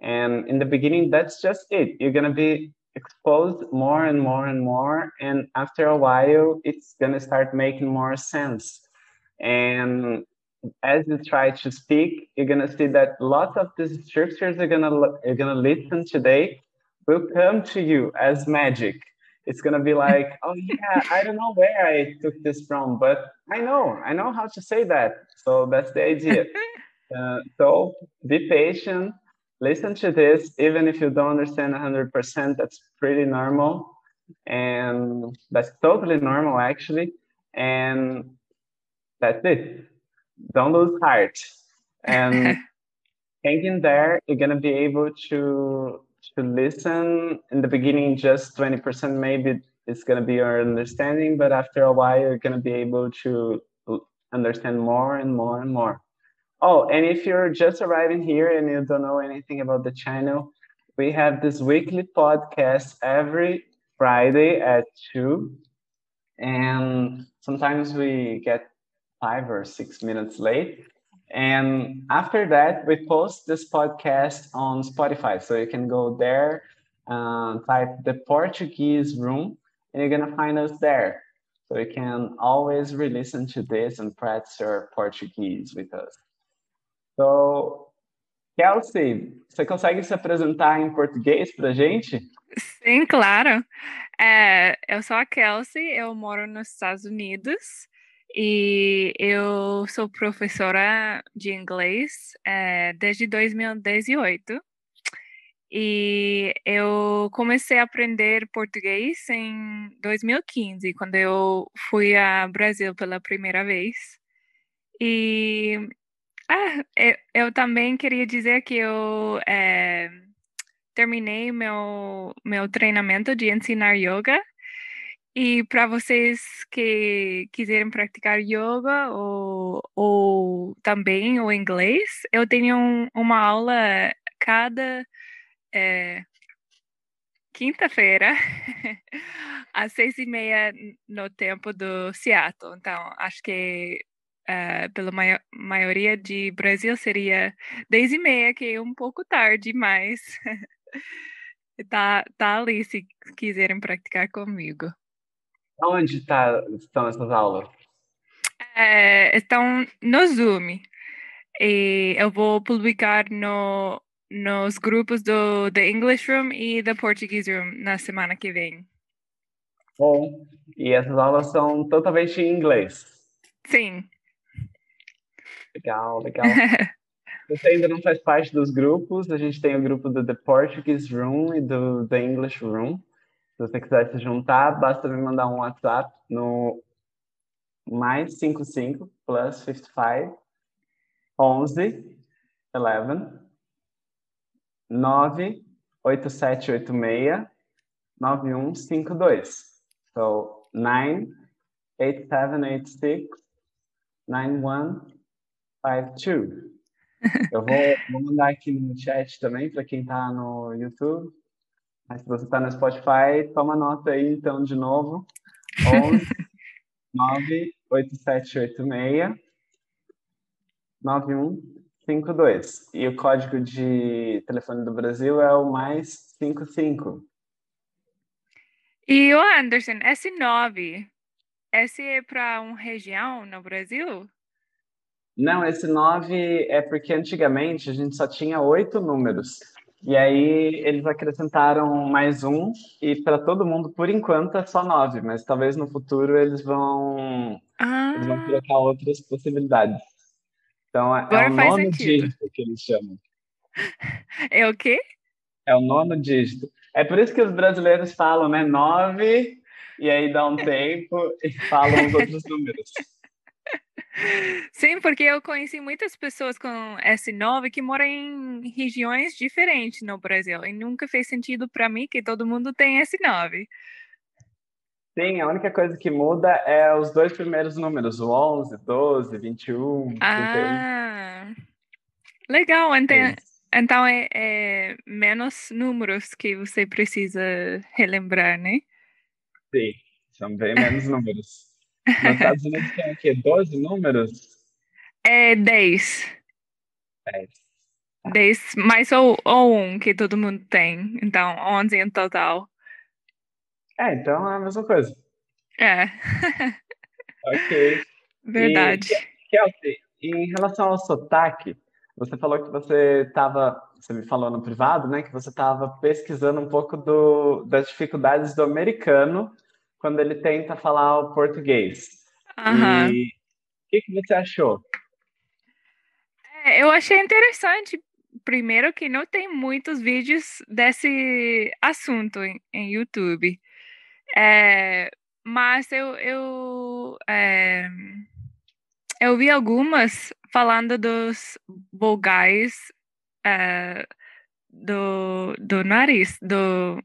And in the beginning, that's just it. You're going to be exposed more and more and more. And after a while, it's going to start making more sense. And as you try to speak, you're going to see that lots of these structures you're going to, you're going to listen today will come to you as magic. It's gonna be like, oh yeah, I don't know where I took this from, but I know, I know how to say that. So that's the idea. uh, so be patient, listen to this, even if you don't understand 100%, that's pretty normal. And that's totally normal actually. And that's it. Don't lose heart. And hanging there, you're gonna be able to to listen. In the beginning just 20% maybe it's going to be your understanding but after a while you're going to be able to understand more and more and more. Oh and if you're just arriving here and you don't know anything about the channel we have this weekly podcast every friday at 2 and sometimes we get five or six minutes late and after that, we post this podcast on Spotify. So you can go there, uh, type the Portuguese room, and you're going to find us there. So you can always re listen to this and practice your Portuguese with us. So, Kelsey, você consegue se apresentar em português para gente? Sim, claro. É, eu sou a Kelsey, eu moro nos Estados Unidos. E eu sou professora de inglês é, desde 2018. E eu comecei a aprender português em 2015, quando eu fui ao Brasil pela primeira vez. E ah, eu, eu, também queria dizer que eu é, terminei meu, meu treinamento de ensinar yoga e para vocês que quiserem praticar yoga ou, ou também o inglês, eu tenho um, uma aula cada é, quinta-feira, às seis e meia no tempo do Seattle. Então, acho que uh, pela mai maioria de Brasil seria dez e meia, que é um pouco tarde, mas tá, tá ali se quiserem praticar comigo. Onde tá, estão essas aulas? É, estão no Zoom. E eu vou publicar no, nos grupos do The English Room e The Portuguese Room na semana que vem. Bom, e essas aulas são totalmente em inglês? Sim. Legal, legal. Você ainda não faz parte dos grupos, a gente tem o grupo do The Portuguese Room e do The English Room. Se você quiser se juntar, basta me mandar um WhatsApp no mais 55 plus 55 11 11 98786 9152. So 98786 9152. Eu vou, vou mandar aqui no chat também para quem está no YouTube. Mas se você está no Spotify, toma nota aí, então, de novo. 11 98786 9152. E o código de telefone do Brasil é o mais 55. E o Anderson, S9, esse é para uma região no Brasil? Não, esse 9 é porque antigamente a gente só tinha oito números. E aí eles acrescentaram mais um, e para todo mundo, por enquanto, é só nove, mas talvez no futuro eles vão, ah. eles vão colocar outras possibilidades. Então é, é o nono dígito que eles chamam. É o quê? É o nono dígito. É por isso que os brasileiros falam, né? Nove, e aí dá um tempo e falam os outros números. Sim, porque eu conheci muitas pessoas com S9 que moram em regiões diferentes no Brasil e nunca fez sentido para mim que todo mundo tem S9. Sim, a única coisa que muda é os dois primeiros números, o 11, 12, 21, ah, 31. Legal, então, então é, é, menos números que você precisa relembrar, né? Sim, são bem menos números. Nos Estados Unidos tem o quê? 12 números? É 10. 10. 10, mais ou, ou um que todo mundo tem. Então, 11 em total. É, então é a mesma coisa. É. ok. Verdade. E, Kelsey, em relação ao sotaque, você falou que você estava, você me falou no privado, né, que você estava pesquisando um pouco do, das dificuldades do americano quando ele tenta falar o português. Uhum. E o que, que você achou? É, eu achei interessante, primeiro, que não tem muitos vídeos desse assunto em, em YouTube. É, mas eu, eu, é, eu vi algumas falando dos vogais é, do, do nariz, do.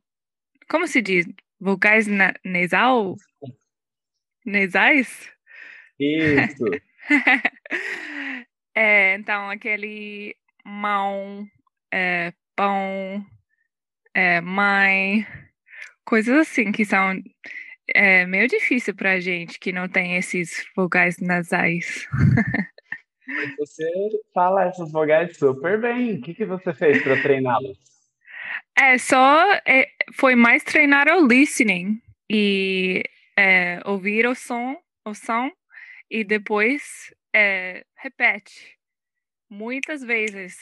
Como se diz? Vogais na, nasal? Nasais? Isso. é, então, aquele mão, é, pão, é, mãe, coisas assim que são é meio difícil pra gente que não tem esses vogais nasais. Você fala essas vogais super bem. O que, que você fez para treiná-las? É, só é, foi mais treinar o listening e é, ouvir o som, o som e depois é, repete muitas vezes.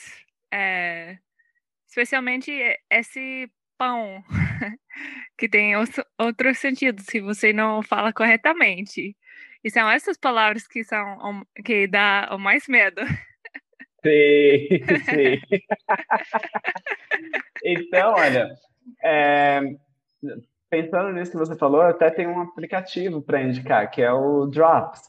É, especialmente esse pão, que tem outro sentido se você não fala corretamente. E são essas palavras que são que dá o mais medo. Sim, sim. então, olha, é, pensando nisso que você falou, até tem um aplicativo para indicar, que é o Drops.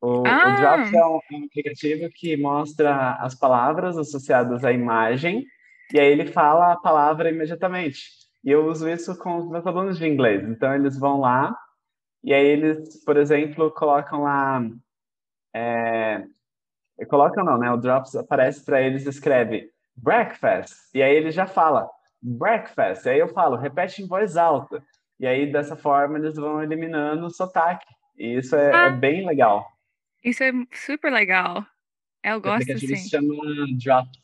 O, ah. o Drops é um, um aplicativo que mostra as palavras associadas à imagem e aí ele fala a palavra imediatamente. E eu uso isso com os meus alunos de inglês. Então eles vão lá e aí eles, por exemplo, colocam lá. É, colocam não, né? O Drops aparece para eles escreve breakfast. E aí ele já fala breakfast. E aí eu falo, repete em voz alta. E aí dessa forma eles vão eliminando o sotaque. E isso é, é ah, é bem legal. Isso é super legal. Eu gosto assim. se chama Drops.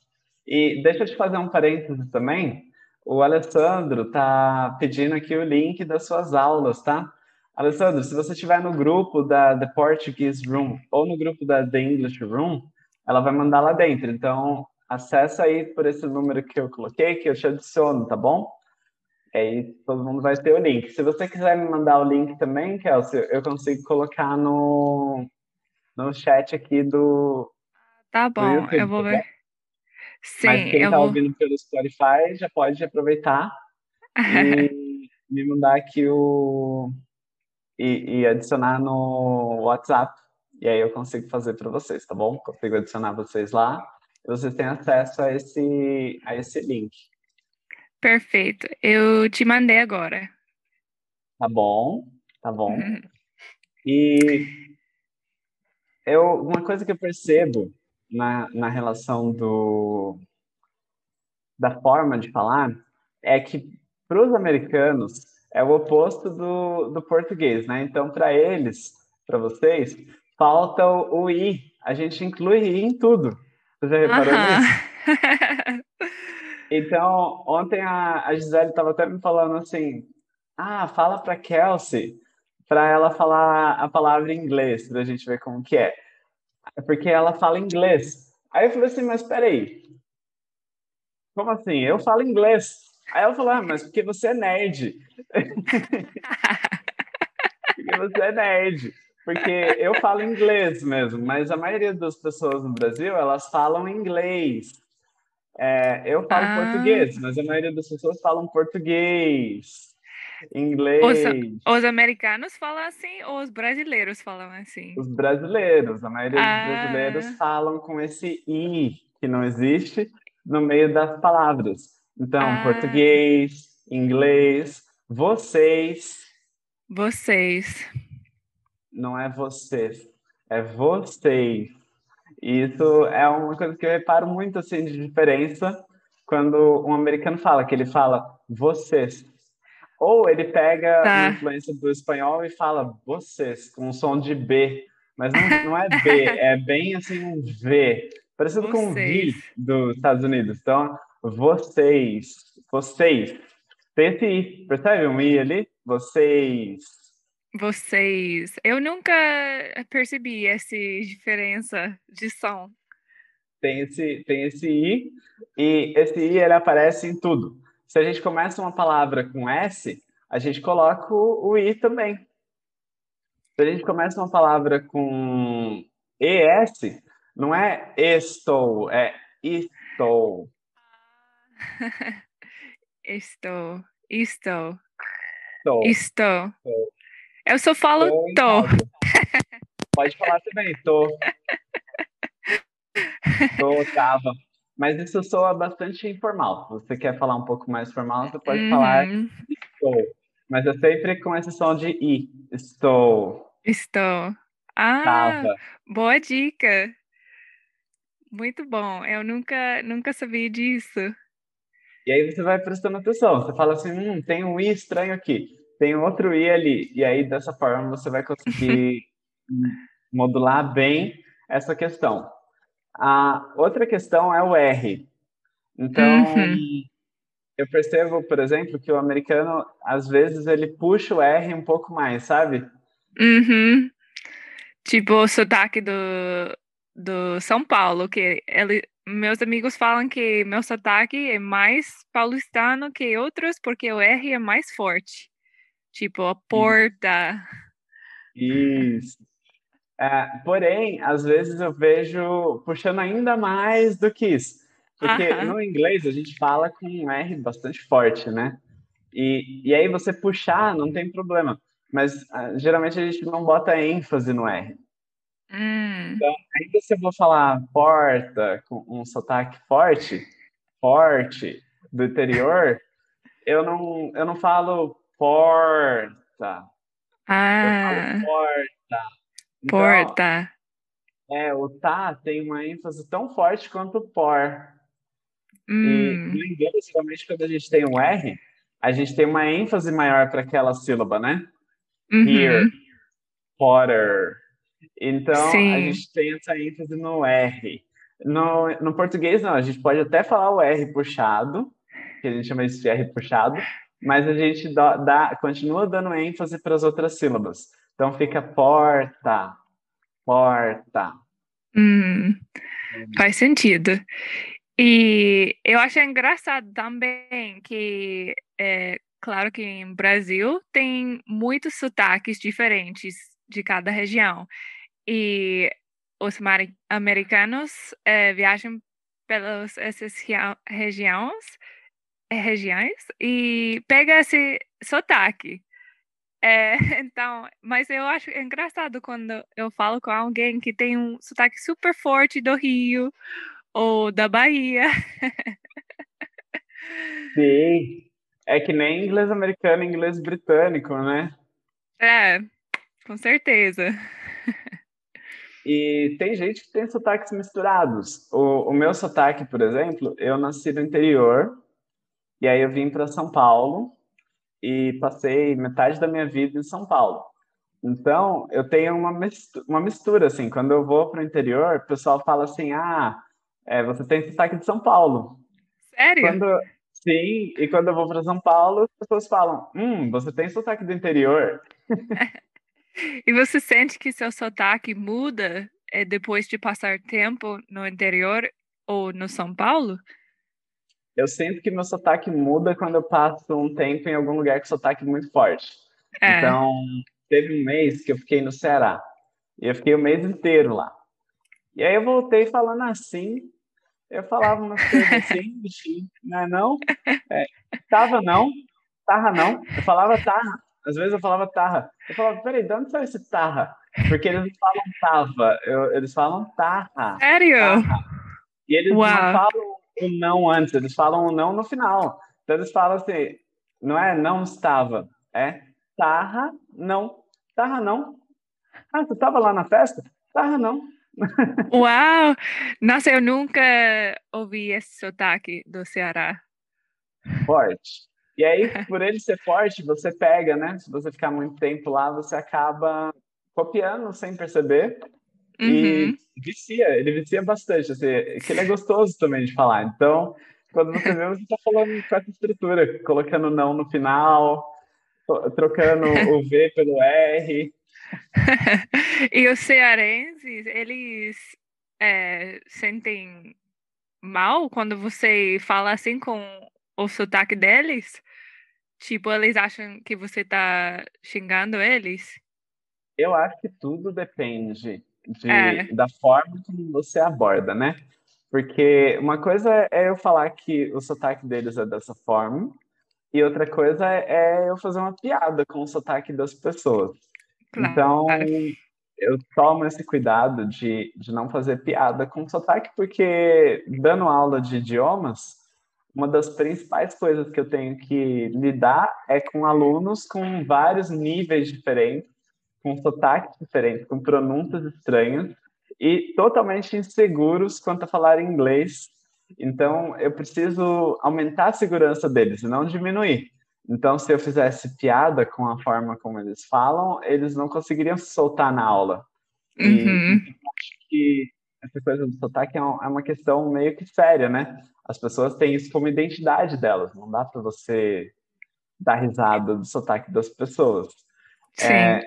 E deixa eu te fazer um parênteses também. O Alessandro tá pedindo aqui o link das suas aulas, tá? Alessandro, se você estiver no grupo da The Portuguese Room ou no grupo da The English Room, ela vai mandar lá dentro. Então, acessa aí por esse número que eu coloquei, que eu te adiciono, tá bom? Aí todo mundo vai ter o link. Se você quiser me mandar o link também, Kelsey, eu consigo colocar no, no chat aqui do. Tá bom, YouTube, eu vou tá ver. Tá Sim, Mas quem está vou... ouvindo pelo Spotify já pode aproveitar e me mandar aqui o. E, e, adicionar no WhatsApp. E aí eu consigo fazer para vocês, tá bom? Consigo adicionar vocês lá. E vocês têm acesso a esse, a esse link. Perfeito. Eu te mandei agora. Tá bom, tá bom. Uhum. E eu, uma coisa que eu percebo na, na relação do, da forma de falar é que para os americanos é o oposto do, do português, né? Então, para eles, para vocês, falta o, o, i. A gente inclui i em tudo. Você já reparou uh -huh. nisso? Então, ontem a, a Gisele estava até me falando assim: ah, fala para Kelsey para ela falar a palavra em inglês, para a gente ver como que é. É porque ela fala inglês. Aí eu falei assim, mas peraí. Como assim? Eu falo inglês. Aí ela falou, ah, mas porque você é nerd. porque você é nerd. Porque eu falo inglês mesmo, mas a maioria das pessoas no Brasil, elas falam inglês. É, eu falo ah. português, mas a maioria das pessoas falam português. Inglês. Os, os, americanos falam assim ou os brasileiros falam assim? Os brasileiros. A maioria ah. dos brasileiros falam com esse I, que não existe, no meio das palavras. Então, ah. português, inglês, vocês. Vocês. Não é vocês, é vocês. Isso é uma coisa que eu reparo muito assim de diferença quando um americano fala, que ele fala vocês. Ou ele pega tá. a influência do espanhol e fala vocês, com um som de B. Mas não, não é B, é bem assim um V. Parecido vocês. com o V dos Estados Unidos. Então, vocês, vocês. Tem esse I, percebe um I ali? Vocês. Vocês. Eu nunca percebi essa diferença de som. Tem esse, tem esse I, e esse I ele aparece em tudo. Se a gente começa uma palavra com S, a gente coloca o, o I também. Se a gente começa uma palavra com ES, não é estou, é estou. estou, estou. Estou. Estou. Eu só falo tô. Pode falar também, tô. Tô, tava. Mas isso soa bastante informal. Se você quer falar um pouco mais formal, você pode uhum. falar estou. Mas é sempre com esse som de i. Estou. Estou. Ah, tava. boa dica. Muito bom. Eu nunca, nunca sabia disso. E aí você vai prestando atenção. Você fala assim, hum, tem um i estranho aqui. Tem outro i ali. E aí, dessa forma, você vai conseguir modular bem essa questão. A outra questão é o R. Então, uhum. eu percebo, por exemplo, que o americano, às vezes, ele puxa o R um pouco mais, sabe? Uhum. Tipo o sotaque do, do São Paulo, que ele, meus amigos falam que meu sotaque é mais paulistano que outros, porque o R é mais forte. Tipo, a porta. Isso. É, porém, às vezes eu vejo puxando ainda mais do que isso. Porque no inglês a gente fala com um R bastante forte, né? E, e aí você puxar não tem problema. Mas uh, geralmente a gente não bota ênfase no R. Hum. Então, ainda se eu vou falar porta com um sotaque forte, forte, do interior, eu não, eu não falo porta. Ah. Eu falo porta. Então, Porta. É, o tá tem uma ênfase tão forte quanto o por. Hum. E no inglês, geralmente, quando a gente tem um R, a gente tem uma ênfase maior para aquela sílaba, né? Uhum. Here, Potter. Então, Sim. a gente tem essa ênfase no R. No, no português, não, a gente pode até falar o R puxado, que a gente chama de R puxado, mas a gente dá, dá continua dando ênfase para as outras sílabas. Então fica porta, porta. Hum, faz sentido. E eu acho engraçado também que, é, claro que em Brasil tem muitos sotaques diferentes de cada região. E os americanos é, viajam pelas essas regiões, regiões e pega esse sotaque. É, então, mas eu acho engraçado quando eu falo com alguém que tem um sotaque super forte do Rio ou da Bahia. Sim, é que nem inglês americano e inglês britânico, né? É, com certeza. E tem gente que tem sotaques misturados. O, o meu sotaque, por exemplo, eu nasci no interior, e aí eu vim para São Paulo, e passei metade da minha vida em São Paulo. Então, eu tenho uma mistura, uma mistura assim, quando eu vou para o interior, o pessoal fala assim, ah, é, você tem sotaque de São Paulo. Sério? Quando, sim, e quando eu vou para São Paulo, as pessoas falam, hum, você tem sotaque do interior. e você sente que seu sotaque muda é, depois de passar tempo no interior ou no São Paulo? eu sinto que meu sotaque muda quando eu passo um tempo em algum lugar com sotaque muito forte. É. Então, teve um mês que eu fiquei no Ceará. E eu fiquei o mês inteiro lá. E aí eu voltei falando assim. Eu falava umas coisas assim, bichinho, não é não? É, tava não, tarra não. Eu falava tarra. Às vezes eu falava tarra. Eu falava, peraí, de onde saiu esse tarra? Porque eles não falam tava, eu, eles falam tarra. Sério? Tarra. E eles Uau. não falam o não antes, eles falam o não no final. Então eles falam assim, não é não estava, é tarra não. Tarra não. Ah, tu estava lá na festa? Tarra não. Uau! Nossa, eu nunca ouvi esse sotaque do Ceará. Forte. E aí, por ele ser forte, você pega, né? Se você ficar muito tempo lá, você acaba copiando sem perceber. Uhum. E vicia, ele vicia bastante. Assim, que ele é gostoso também de falar. Então, quando você vê, você está falando com essa estrutura, colocando não no final, trocando o V pelo R. e os cearenses, eles é, sentem mal quando você fala assim com o sotaque deles? Tipo, eles acham que você tá xingando eles? Eu acho que tudo depende de, é. da forma como você aborda, né? Porque uma coisa é eu falar que o sotaque deles é dessa forma, e outra coisa é eu fazer uma piada com o sotaque das pessoas. Claro. Então, eu tomo esse cuidado de, de não fazer piada com sotaque, porque dando aula de idiomas, uma das principais coisas que eu tenho que lidar é com alunos com vários níveis diferentes, com sotaques diferentes, com pronúncias estranhas e totalmente inseguros quanto a falar inglês. Então, eu preciso aumentar a segurança deles e não diminuir. Então, se eu fizesse piada com a forma como eles falam, eles não conseguiriam se soltar na aula. Uhum. E acho que essa coisa do sotaque é, é uma questão meio que séria, né? As pessoas têm isso como identidade delas, não dá para você dar risada do sotaque das pessoas. Sim. É,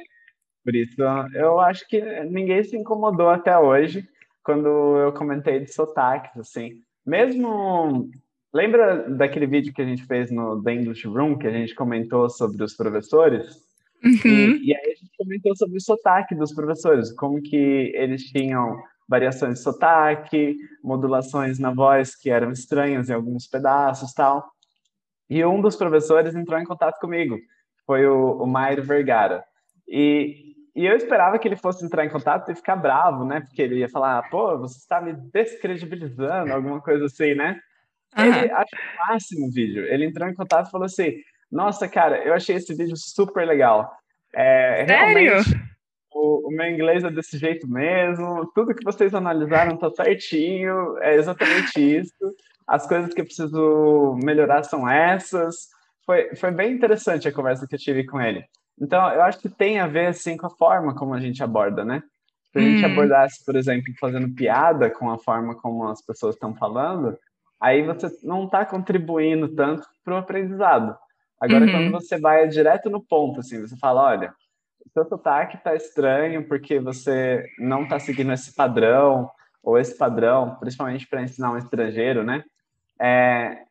por isso, eu acho que ninguém se incomodou até hoje quando eu comentei de sotaques, assim. Mesmo. Lembra daquele vídeo que a gente fez no The English Room, que a gente comentou sobre os professores? Uhum. E, e aí a gente comentou sobre o sotaque dos professores, como que eles tinham variações de sotaque, modulações na voz que eram estranhas em alguns pedaços tal. E um dos professores entrou em contato comigo, foi o, o Mairo Vergara. E, e eu esperava que ele fosse entrar em contato e ficar bravo, né? Porque ele ia falar, pô, você está me descredibilizando, alguma coisa assim, né? Uhum. Ele achou o máximo o vídeo. Ele entrou em contato e falou assim: Nossa, cara, eu achei esse vídeo super legal. É, Sério? Realmente, o, o, meu inglês é desse jeito mesmo, tudo que vocês analisaram tá certinho, é exatamente isso. As coisas que eu preciso melhorar são essas. Foi, foi bem interessante a conversa que eu tive com ele. Então, eu acho que tem a ver, assim, com a forma como a gente aborda, né? Se a gente hum. abordasse, por exemplo, fazendo piada com a forma como as pessoas estão falando, aí você não está contribuindo tanto para o aprendizado. Agora, uhum. quando você vai direto no ponto, assim, você fala, olha, seu sotaque está estranho porque você não está seguindo esse padrão, ou esse padrão, principalmente para ensinar um estrangeiro, né? É,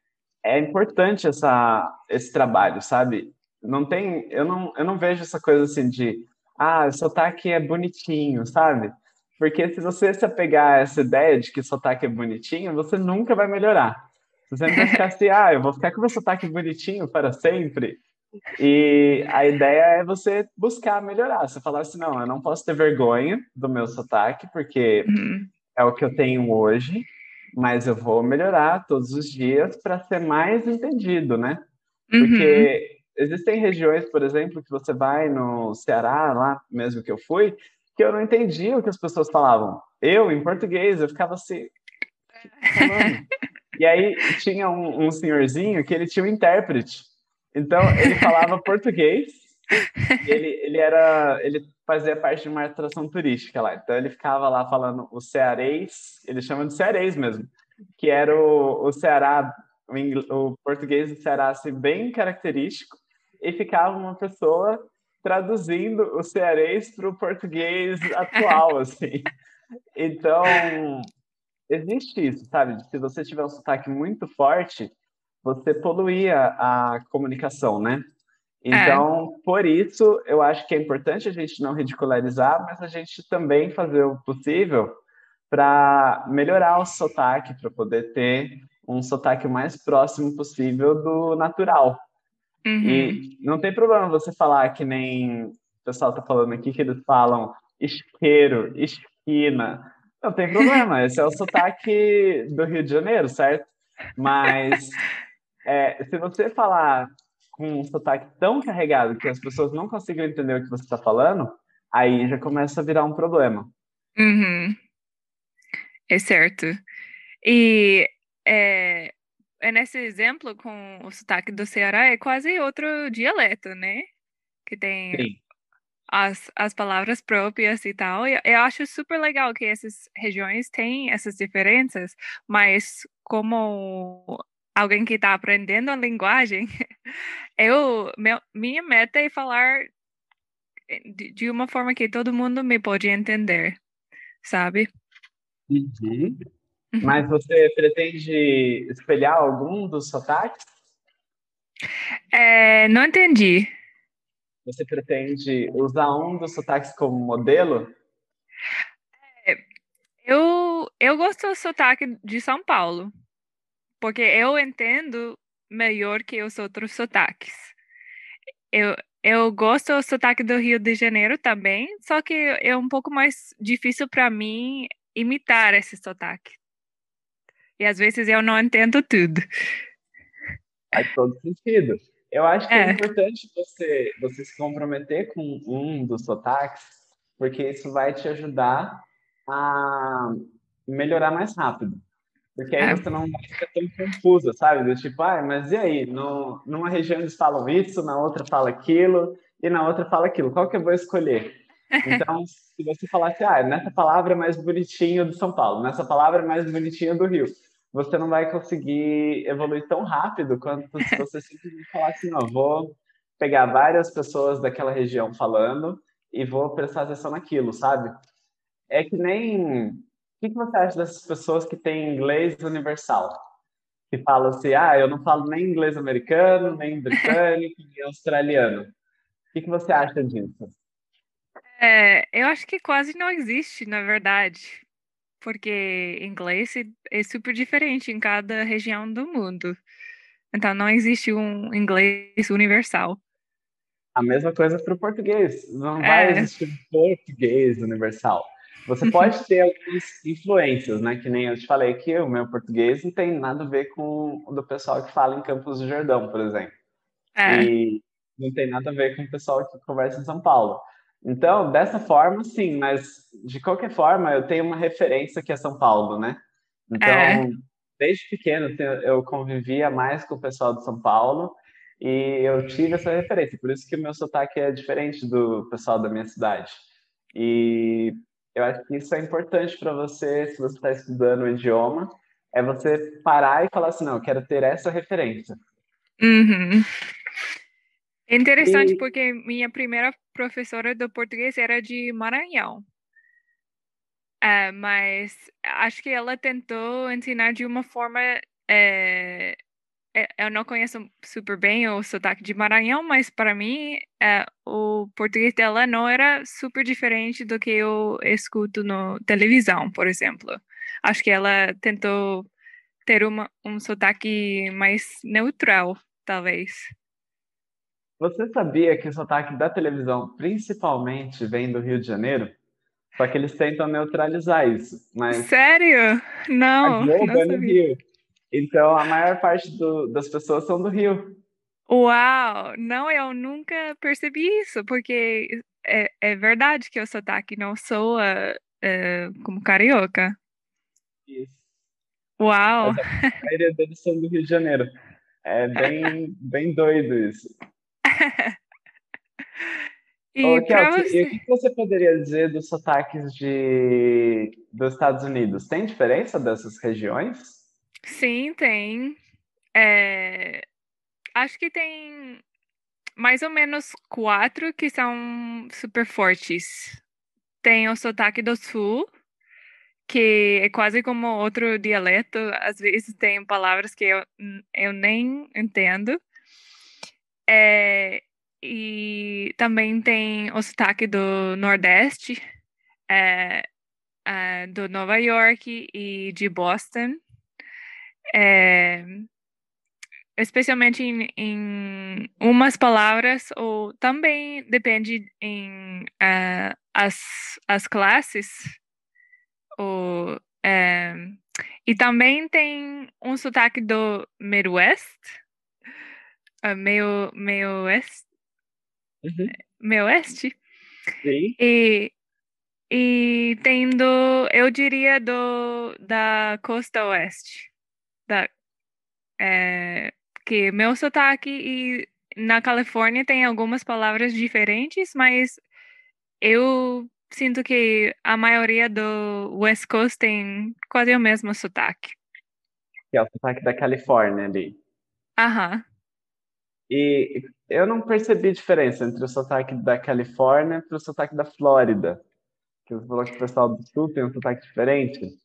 é importante essa, esse trabalho, sabe? Não tem, eu não, eu não vejo essa coisa assim de, ah, o sotaque é bonitinho, sabe? Porque se você se apegar a essa ideia de que sotaque é bonitinho, você nunca vai melhorar. Você sempre vai ficar assim, ah, eu vou ficar com meu sotaque bonitinho para sempre. E a ideia é você buscar melhorar. Você falar assim, não, eu não posso ter vergonha do meu sotaque, porque uhum. é o que eu tenho hoje, mas eu vou melhorar todos os dias para ser mais entendido, né? Porque uhum. existem regiões, por exemplo, que você vai no Ceará, lá mesmo que eu fui, que eu não entendia o que as pessoas falavam. Eu, em português, eu ficava assim. E aí tinha um, um senhorzinho que ele tinha um intérprete. Então, ele falava português, ele, ele era, ele fazia parte de uma atração turística lá. Então, ele ficava lá falando o cearês, ele chama de cearês mesmo, que era o, o Ceará, o, o português do Ceará, assim, bem característico, e ficava uma pessoa traduzindo o cearês para o português atual, assim. Então, existe isso, sabe? Se você tiver um sotaque muito forte, você poluía a comunicação, né? Então, é. por isso, eu acho que é importante a gente não ridicularizar, mas a gente também fazer o possível para melhorar o sotaque, para poder ter um sotaque o mais próximo possível do natural. Uhum. E não tem problema você falar que nem o pessoal está falando aqui, que eles falam isqueiro, esquina. Não tem problema, esse é o sotaque do Rio de Janeiro, certo? Mas é, se você falar com um sotaque tão carregado que as pessoas não conseguem entender o que você está falando, aí já começa a virar um problema. Uhum. É certo. E é, é nesse exemplo com o sotaque do Ceará é quase outro dialeto, né? Que tem Sim. as, as palavras próprias e tal. Eu, eu acho super legal que essas regiões têm essas diferenças, mas como alguém que está aprendendo a linguagem, eu meu, minha meta é falar de, de uma forma que todo mundo me pode entender, sabe? Uhum. Mas você pretende espelhar algum dos sotaques? É, não entendi. Você pretende usar um dos sotaques como modelo? É, eu, eu gosto do sotaque de São Paulo, porque eu entendo melhor que os outros sotaques. Eu, eu gosto do sotaque do Rio de Janeiro também, só que é um pouco mais difícil para mim imitar esse sotaque. E às vezes eu não entendo tudo. Faz todo sentido. Eu acho que é, é importante você, você se comprometer com um dos sotaques, porque isso vai te ajudar a melhorar mais rápido. Porque aí é. você não vai ficar tão confusa, sabe? Do tipo, ah, mas e aí? No, numa região eles falam isso, na outra fala aquilo, e na outra fala aquilo. Qual que eu vou escolher? Então, se você falasse, ah, nessa palavra é mais bonitinho do São Paulo, nessa palavra é mais bonitinho do Rio, você não vai conseguir evoluir tão rápido quanto se você simplesmente falar assim, não, vou pegar várias pessoas daquela região falando e vou prestar atenção naquilo, sabe? É que nem... O que, você acha dessas pessoas que têm inglês universal? Que falam assim, ah, eu não falo nem inglês americano, nem britânico, nem australiano. O que, que você acha disso? É, eu acho que quase não existe, na verdade porque inglês é super diferente em cada região do mundo. Então, não existe um inglês universal. A mesma coisa para o português. Não vai é. existir português universal. Você pode ter algumas influências, né? Que nem eu te falei que o meu português não tem nada a ver com o do pessoal que fala em Campos do Jordão, por exemplo. É. E não tem nada a ver com o pessoal que conversa em São Paulo. Então, dessa forma, sim, mas de qualquer forma, eu tenho uma referência que é São Paulo, né? Então, é. desde pequeno, eu convivia mais com o pessoal de São Paulo e eu tive essa referência, por isso que o meu sotaque é diferente do pessoal da minha cidade. E eu acho que isso é importante para você, se você está estudando o idioma, é você parar e falar assim, não, eu quero ter essa referência. Uhum. É interessante e... porque minha primeira professora do português era de Maranhão. É, mas acho que ela tentou ensinar de uma forma. É, eu não conheço super bem o sotaque de Maranhão, mas para mim é, o português dela não era super diferente do que eu escuto na televisão, por exemplo. Acho que ela tentou ter uma, um sotaque mais neutral, talvez. Você sabia que o sotaque da televisão principalmente vem do Rio de Janeiro? Só que eles tentam neutralizar isso. Mas Sério? Não. A Globo não é no Rio. Então a maior parte do, das pessoas são do Rio. Uau! Não, eu nunca percebi isso, porque é, é verdade que o sotaque não soa é, como carioca. Isso. Uau! A maioria deles são do Rio de Janeiro. É bem, bem doido isso. e Ô, você... e o que você poderia dizer dos sotaques de... dos Estados Unidos? Tem diferença dessas regiões? Sim, tem. É... Acho que tem mais ou menos quatro que são super fortes. Tem o sotaque do sul, que é quase como outro dialeto. Às vezes tem palavras que eu, eu nem entendo. É, e também tem o sotaque do Nordeste, é, é, do Nova York e de Boston. É, especialmente em, em, umas palavras, ou também depende em uh, as, as classes. Ou, é, e também tem um sotaque do Midwest, uh, meio, meio oeste. Uhum. Meio oeste. Sim. E e tem do, eu diria do da costa oeste, da é, que meu sotaque e na Califórnia tem algumas palavras diferentes, mas eu sinto que a maioria do West Coast tem quase o mesmo sotaque. Que é o sotaque da Califórnia ali. Aham. E eu não percebi diferença entre o sotaque da Califórnia e o sotaque da Flórida. Que você falou que o pessoal do sul tem um sotaque diferente.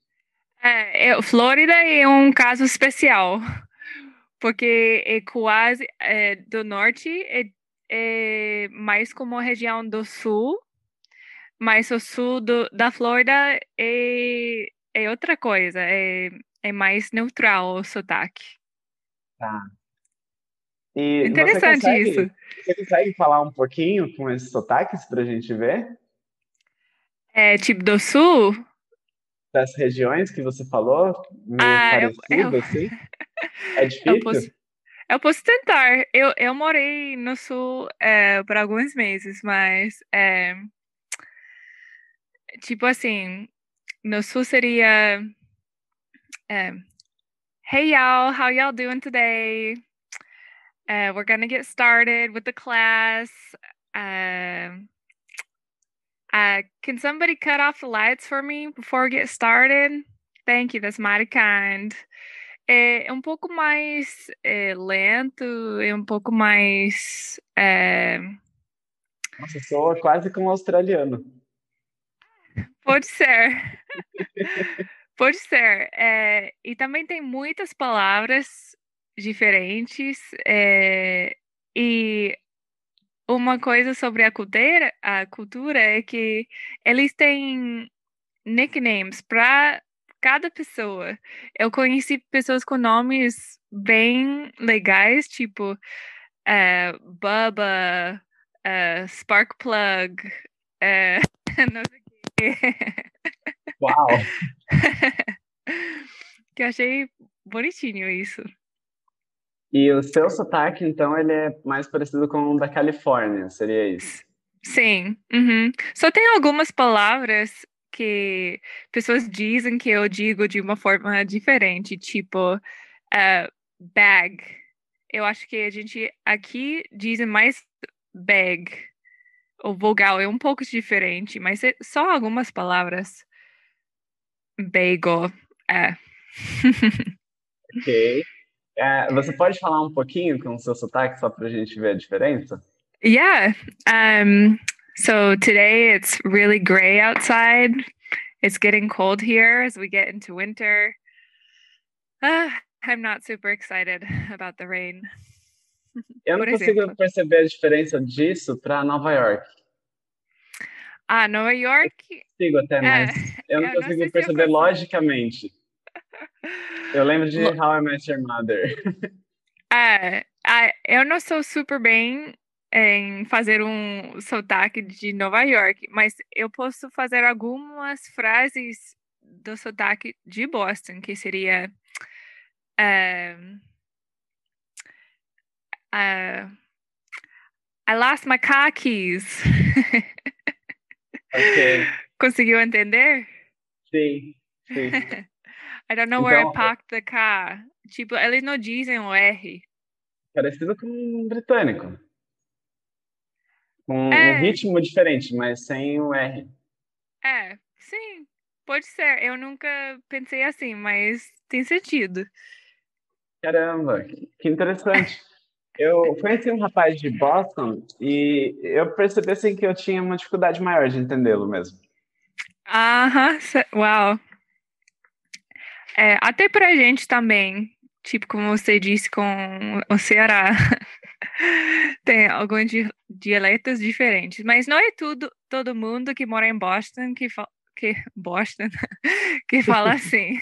É, eu, Flórida é um caso especial, porque é quase é, do norte é, é mais como a região do sul, mas o sul do, da Flórida é, é outra coisa, é, é mais neutral o sotaque. Tá. E Interessante você consegue, isso. Você consegue falar um pouquinho com esses sotaques para a gente ver? É tipo do sul? Das regiões que você falou? Meio Ah, eu, parecido, eu, assim? É eu difícil? posso, eu posso tentar. Eu, eu morei no sul é, por alguns meses, mas é, tipo assim, no sul seria é, Hey y'all, how y'all doing today? Uh, we're gonna get started with the class. Um, uh, can somebody cut off the lights for me before we get started? Thank you, that's mighty kind. É um pouco mais é, lento, é um pouco mais. é, Nossa, soa quase como um australiano. pode ser. Pode ser. é, e também tem muitas palavras diferentes. é, e uma coisa sobre a cultura, a cultura é que eles têm nicknames para cada pessoa. Eu conheci pessoas com nomes bem legais, tipo eh, Bubba, eh, Sparkplug, eh, não sei o quê. Uau! que eu achei bonitinho isso. E o seu sotaque, então, ele é mais parecido com o da Califórnia, seria isso? Sim. uhum. Só tem algumas palavras que pessoas dizem que eu digo de uma forma diferente, tipo eh, bag. Eu acho que a gente aqui diz mais bag. O vogal é um pouco diferente, mas é só algumas palavras. Bagel. É. Ok. É, você pode falar um pouquinho com o seu sotaque, só para a gente ver a diferença? Yeah. Um, so today it's really gray outside. It's getting cold here as we get into winter. Ah, I'm not super excited about the rain. Eu não consigo perceber a diferença disso para Nova York. Ah, Nova York. Consigo até, É, mas eu não eu não consigo eu perceber logicamente. Eu lembro de How I Met Your Mother. É, eu não sou super bem em fazer um sotaque de Nova York, mas eu posso fazer algumas frases do sotaque de Boston, que seria ah, I lost my car keys. Ok, Conseguiu entender? sim, sim. I don't know where I Então- parked the car. Tipo, eles não dizem o R. Parecido com um britânico. Com É. um ritmo diferente, mas sem o R. É, sim, pode ser. Eu nunca pensei assim, mas tem sentido. Caramba, que interessante. Eu conheci um rapaz de Boston e eu percebi assim que eu tinha uma dificuldade maior de entendê-lo mesmo. Aham, ce- uau. É, até pra gente também, tipo como você disse com o Ceará, tem alguns di- dialetos diferentes, mas não é tudo todo mundo que mora em Boston que fa- que Boston que fala assim.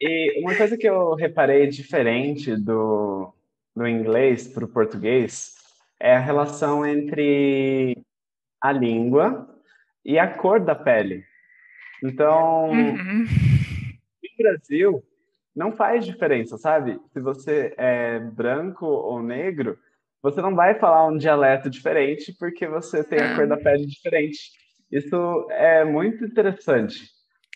E uma coisa que eu reparei diferente do, do inglês para o português é a relação entre a língua e a cor da pele. Então, Uhum. No Brasil, não faz diferença, sabe? Se você é branco ou negro, você não vai falar um dialeto diferente porque você tem a cor da pele diferente. Isso é muito interessante,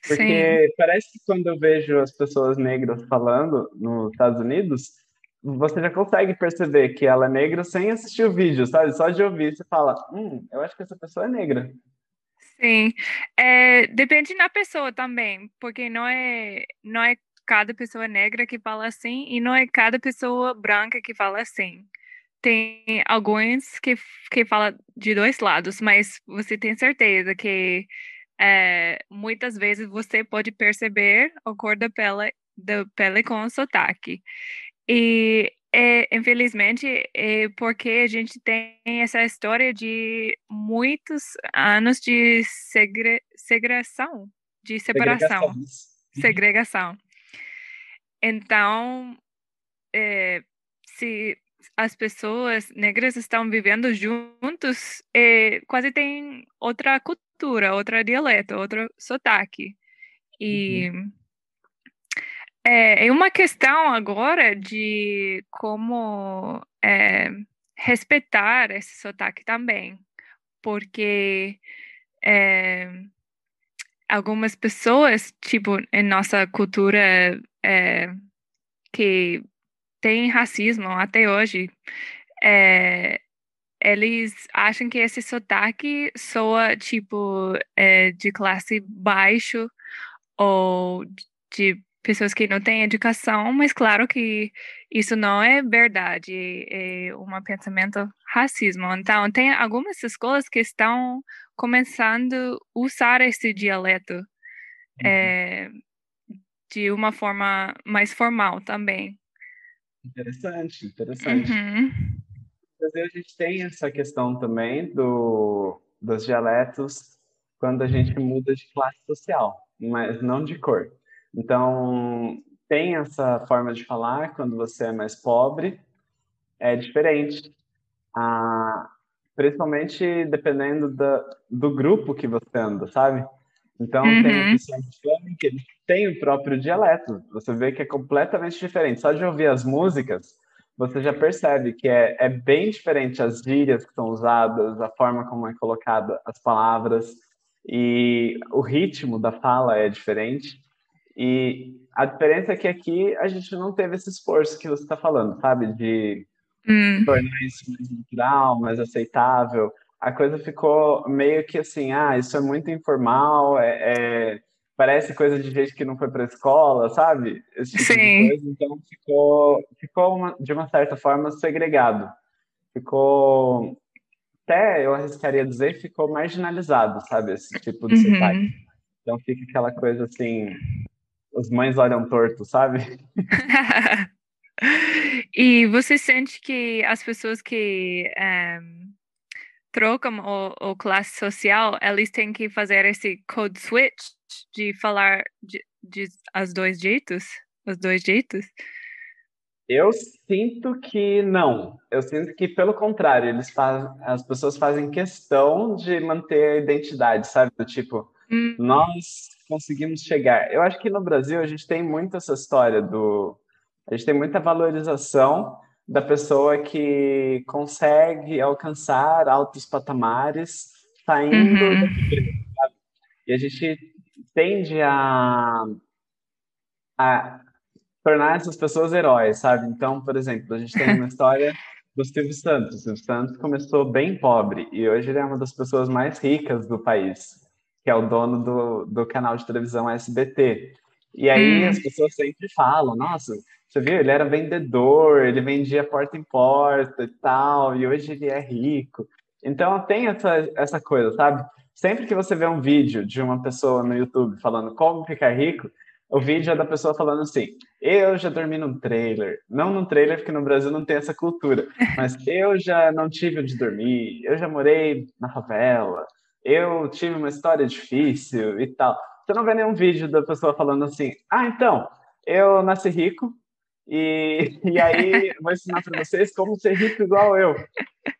porque Sim. parece que quando eu vejo as pessoas negras falando nos Estados Unidos, você já consegue perceber que ela é negra sem assistir o vídeo, sabe? Só de ouvir, você fala, hum, eu acho que essa pessoa é negra. Sim, é, depende da pessoa também, porque não é, não é cada pessoa negra que fala assim e não é cada pessoa branca que fala assim. Tem alguns que, que falam de dois lados, mas você tem certeza que é, muitas vezes você pode perceber a cor da pele, da pele com o sotaque. E é, infelizmente, é porque a gente tem essa história de muitos anos de segre, segregação, de separação, segregação. Então, é, se as pessoas negras estão vivendo juntos, é, quase tem outra cultura, outra dialeto, outro sotaque. E uhum. É, uma questão agora de como é, respeitar esse sotaque também, porque é, algumas pessoas, tipo, em nossa cultura é, que tem racismo até hoje, é, eles acham que esse sotaque soa tipo é, de classe baixo ou de pessoas que não têm educação, mas claro que isso não é verdade, é um pensamento racismo. Então, tem algumas escolas que estão começando a usar esse dialeto uhum. é, de uma forma mais formal também. Interessante, interessante. Uhum. a gente tem essa questão também do, dos dialetos quando a gente muda de classe social, mas não de cor. Então, tem essa forma de falar quando você é mais pobre, é diferente. Ah, principalmente dependendo da, do grupo que você anda, sabe? Então, uhum. tem o que eles têm o próprio dialeto. Você vê que é completamente diferente. Só de ouvir as músicas, você já percebe que é, é bem diferente as gírias que são usadas, a forma como é colocada as palavras e o ritmo da fala é diferente. E a diferença é que aqui a gente não teve esse esforço que você está falando, sabe? De hum. tornar isso mais natural, mais aceitável a coisa ficou meio que assim, ah, isso é muito informal, é, é parece coisa de gente que não foi para a escola, sabe? Esse tipo Sim. Coisa, então ficou, ficou uma, de uma certa forma segregado. Ficou, até eu arriscaria dizer, ficou marginalizado, sabe? Esse tipo de uhum. sotaque. Então fica aquela coisa assim, os mães olham torto, sabe? e você sente que as pessoas que um eh, trocam o, o classe social, eles têm que fazer esse code switch de falar de, de as dois jeitos, os dois jeitos? Eu sinto que não. Eu sinto que, pelo contrário, eles fazem, as pessoas fazem questão de manter a identidade, sabe? Do tipo, hum. nós conseguimos chegar. Eu acho que no Brasil a gente tem muito essa história do. A gente tem muita valorização da pessoa que consegue alcançar altos patamares saindo uhum. da. E a gente tende a, a tornar essas pessoas heróis, sabe? Então, por exemplo, a gente tem uma história do Silvio Santos. O Silvio Santos começou bem pobre e hoje ele é uma das pessoas mais ricas do país, que é o dono do, do canal de televisão SBT. E aí hum. as pessoas sempre falam, nossa, você viu? Ele era vendedor, ele vendia porta em porta e tal, e hoje ele é rico. Então tem essa, essa coisa, sabe? Sempre que você vê um vídeo de uma pessoa no YouTube falando como ficar rico, o vídeo é da pessoa falando assim: eu já dormi num trailer. Não num trailer, porque no Brasil não tem essa cultura, mas eu já não tive onde dormir, eu já morei na favela, eu tive uma história difícil e tal. Você não vê nenhum vídeo da pessoa falando assim: ah, então, eu nasci rico, e, e aí vou ensinar para vocês como ser rico igual eu.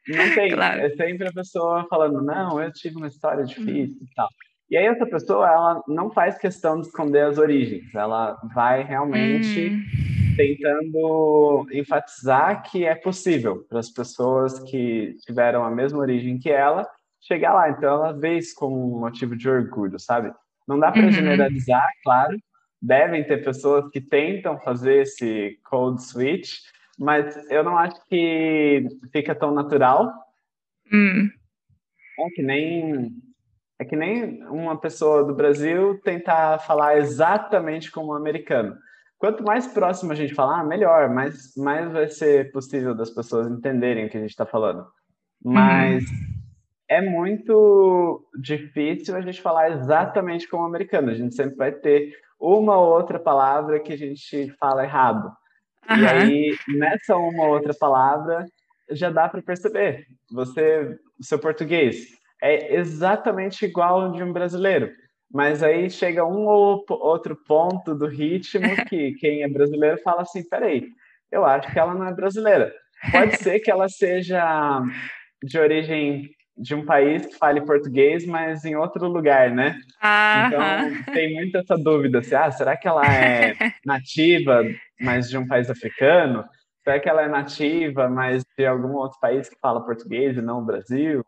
Não tem. Claro. É sempre a pessoa falando, não, eu tive uma história difícil hum. e tal. E aí essa pessoa, ela não faz questão de esconder as origens. Ela vai realmente hum. tentando enfatizar que é possível para as pessoas que tiveram a mesma origem que ela chegar lá. Então, ela vê isso como um motivo de orgulho, sabe? Não dá para uhum. generalizar, claro. Devem ter pessoas que tentam fazer esse code switch, mas eu não acho que fica tão natural. Hum. É que nem é que nem uma pessoa do Brasil tentar falar exatamente como um americano. Quanto mais próximo a gente falar, melhor, mais, mais vai ser possível das pessoas entenderem o que a gente está falando. Mas uhum. É muito difícil a gente falar exatamente como um americano. A gente sempre vai ter uma ou outra palavra que a gente fala errado. Uhum. E aí, nessa uma ou outra palavra, já dá para perceber. Você, seu português é exatamente igual ao de um brasileiro, mas aí chega um ou outro ponto do ritmo que quem é brasileiro fala assim: peraí, eu acho que ela não é brasileira. Pode ser que ela seja de origem de um país que fale português, mas em outro lugar, né? Então tem muito essa dúvida, assim, ah, será que ela é nativa, mas de um país africano? Será que ela é nativa, mas de algum outro país que fala português e não o Brasil?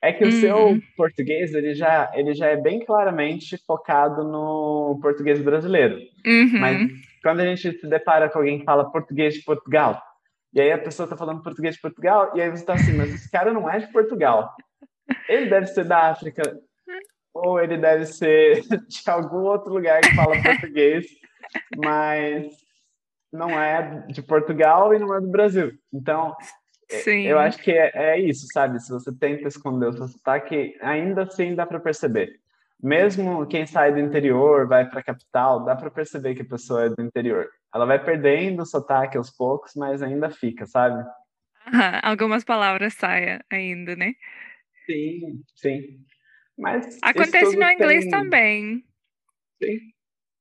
É que o uhum. seu português ele já, ele já é bem claramente focado no português brasileiro. Uhum. Mas quando a gente se depara com alguém que fala português de Portugal, e aí a pessoa está falando português de Portugal, e aí você está assim, mas esse cara não é de Portugal. Ele deve ser da África, ou ele deve ser de algum outro lugar que fala português, mas não é de Portugal e não é do Brasil. Então, é, Sim. eu acho que é, é isso, sabe? Se você tenta esconder o seu sotaque, ainda assim dá para perceber. Mesmo quem sai do interior, vai para a capital, dá para perceber que a pessoa é do interior. Ela vai perdendo o sotaque aos poucos, mas ainda fica, sabe? Uhum, algumas palavras saem ainda, né? Sim, sim. Mas Acontece no inglês tem... também. Sim.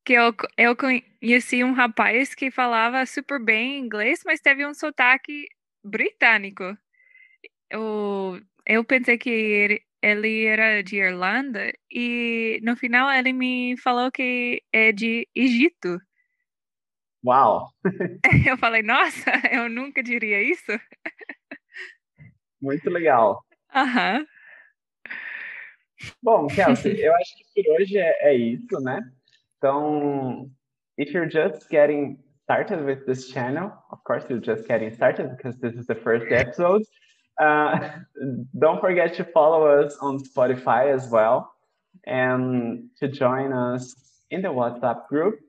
Que eu, eu conheci um rapaz que falava super bem inglês, mas teve um sotaque britânico. Eu, eu pensei que ele, ele era de Irlanda e no final ele me falou que é de Egito. Uau! Eu falei, nossa, eu nunca diria isso. Muito legal. Aham. Uhum. Bom, Kelsey, eu acho que por hoje é, é isso, né? Então, if you're just getting started with this channel, of course, you're just getting started because this is the first episode. Uh, don't forget to follow us on Spotify as well and to join us in the WhatsApp group.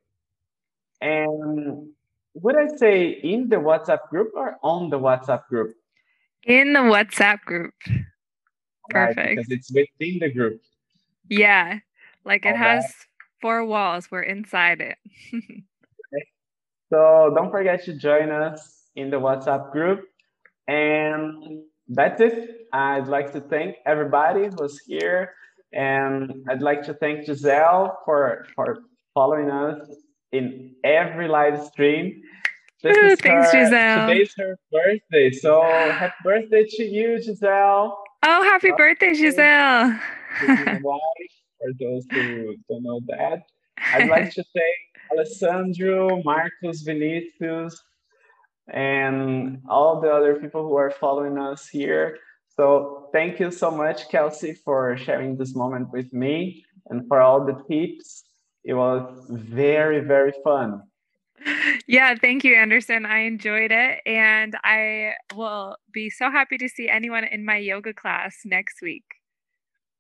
And would I say in the WhatsApp group or on the WhatsApp group? In the WhatsApp group. Perfect. Right, because it's within the group. Yeah. Like it All has right. four walls. We're inside it. so don't forget to join us in the WhatsApp group. And that's it. I'd like to thank everybody who's here. And I'd like to thank Giselle for, for following us in every live stream. This Ooh, thanks, her, Giselle. Today's her birthday. So happy birthday to you, Giselle. Oh, happy birthday, Giselle. wife, for those who don't know that. I'd like to thank Alessandro, Marcos, Vinicius, and all the other people who are following us here. So thank you so much, Kelsey, for sharing this moment with me and for all the tips. It was very, very fun. Yeah, thank you, Anderson. I enjoyed it. And I will be so happy to see anyone in my yoga class next week.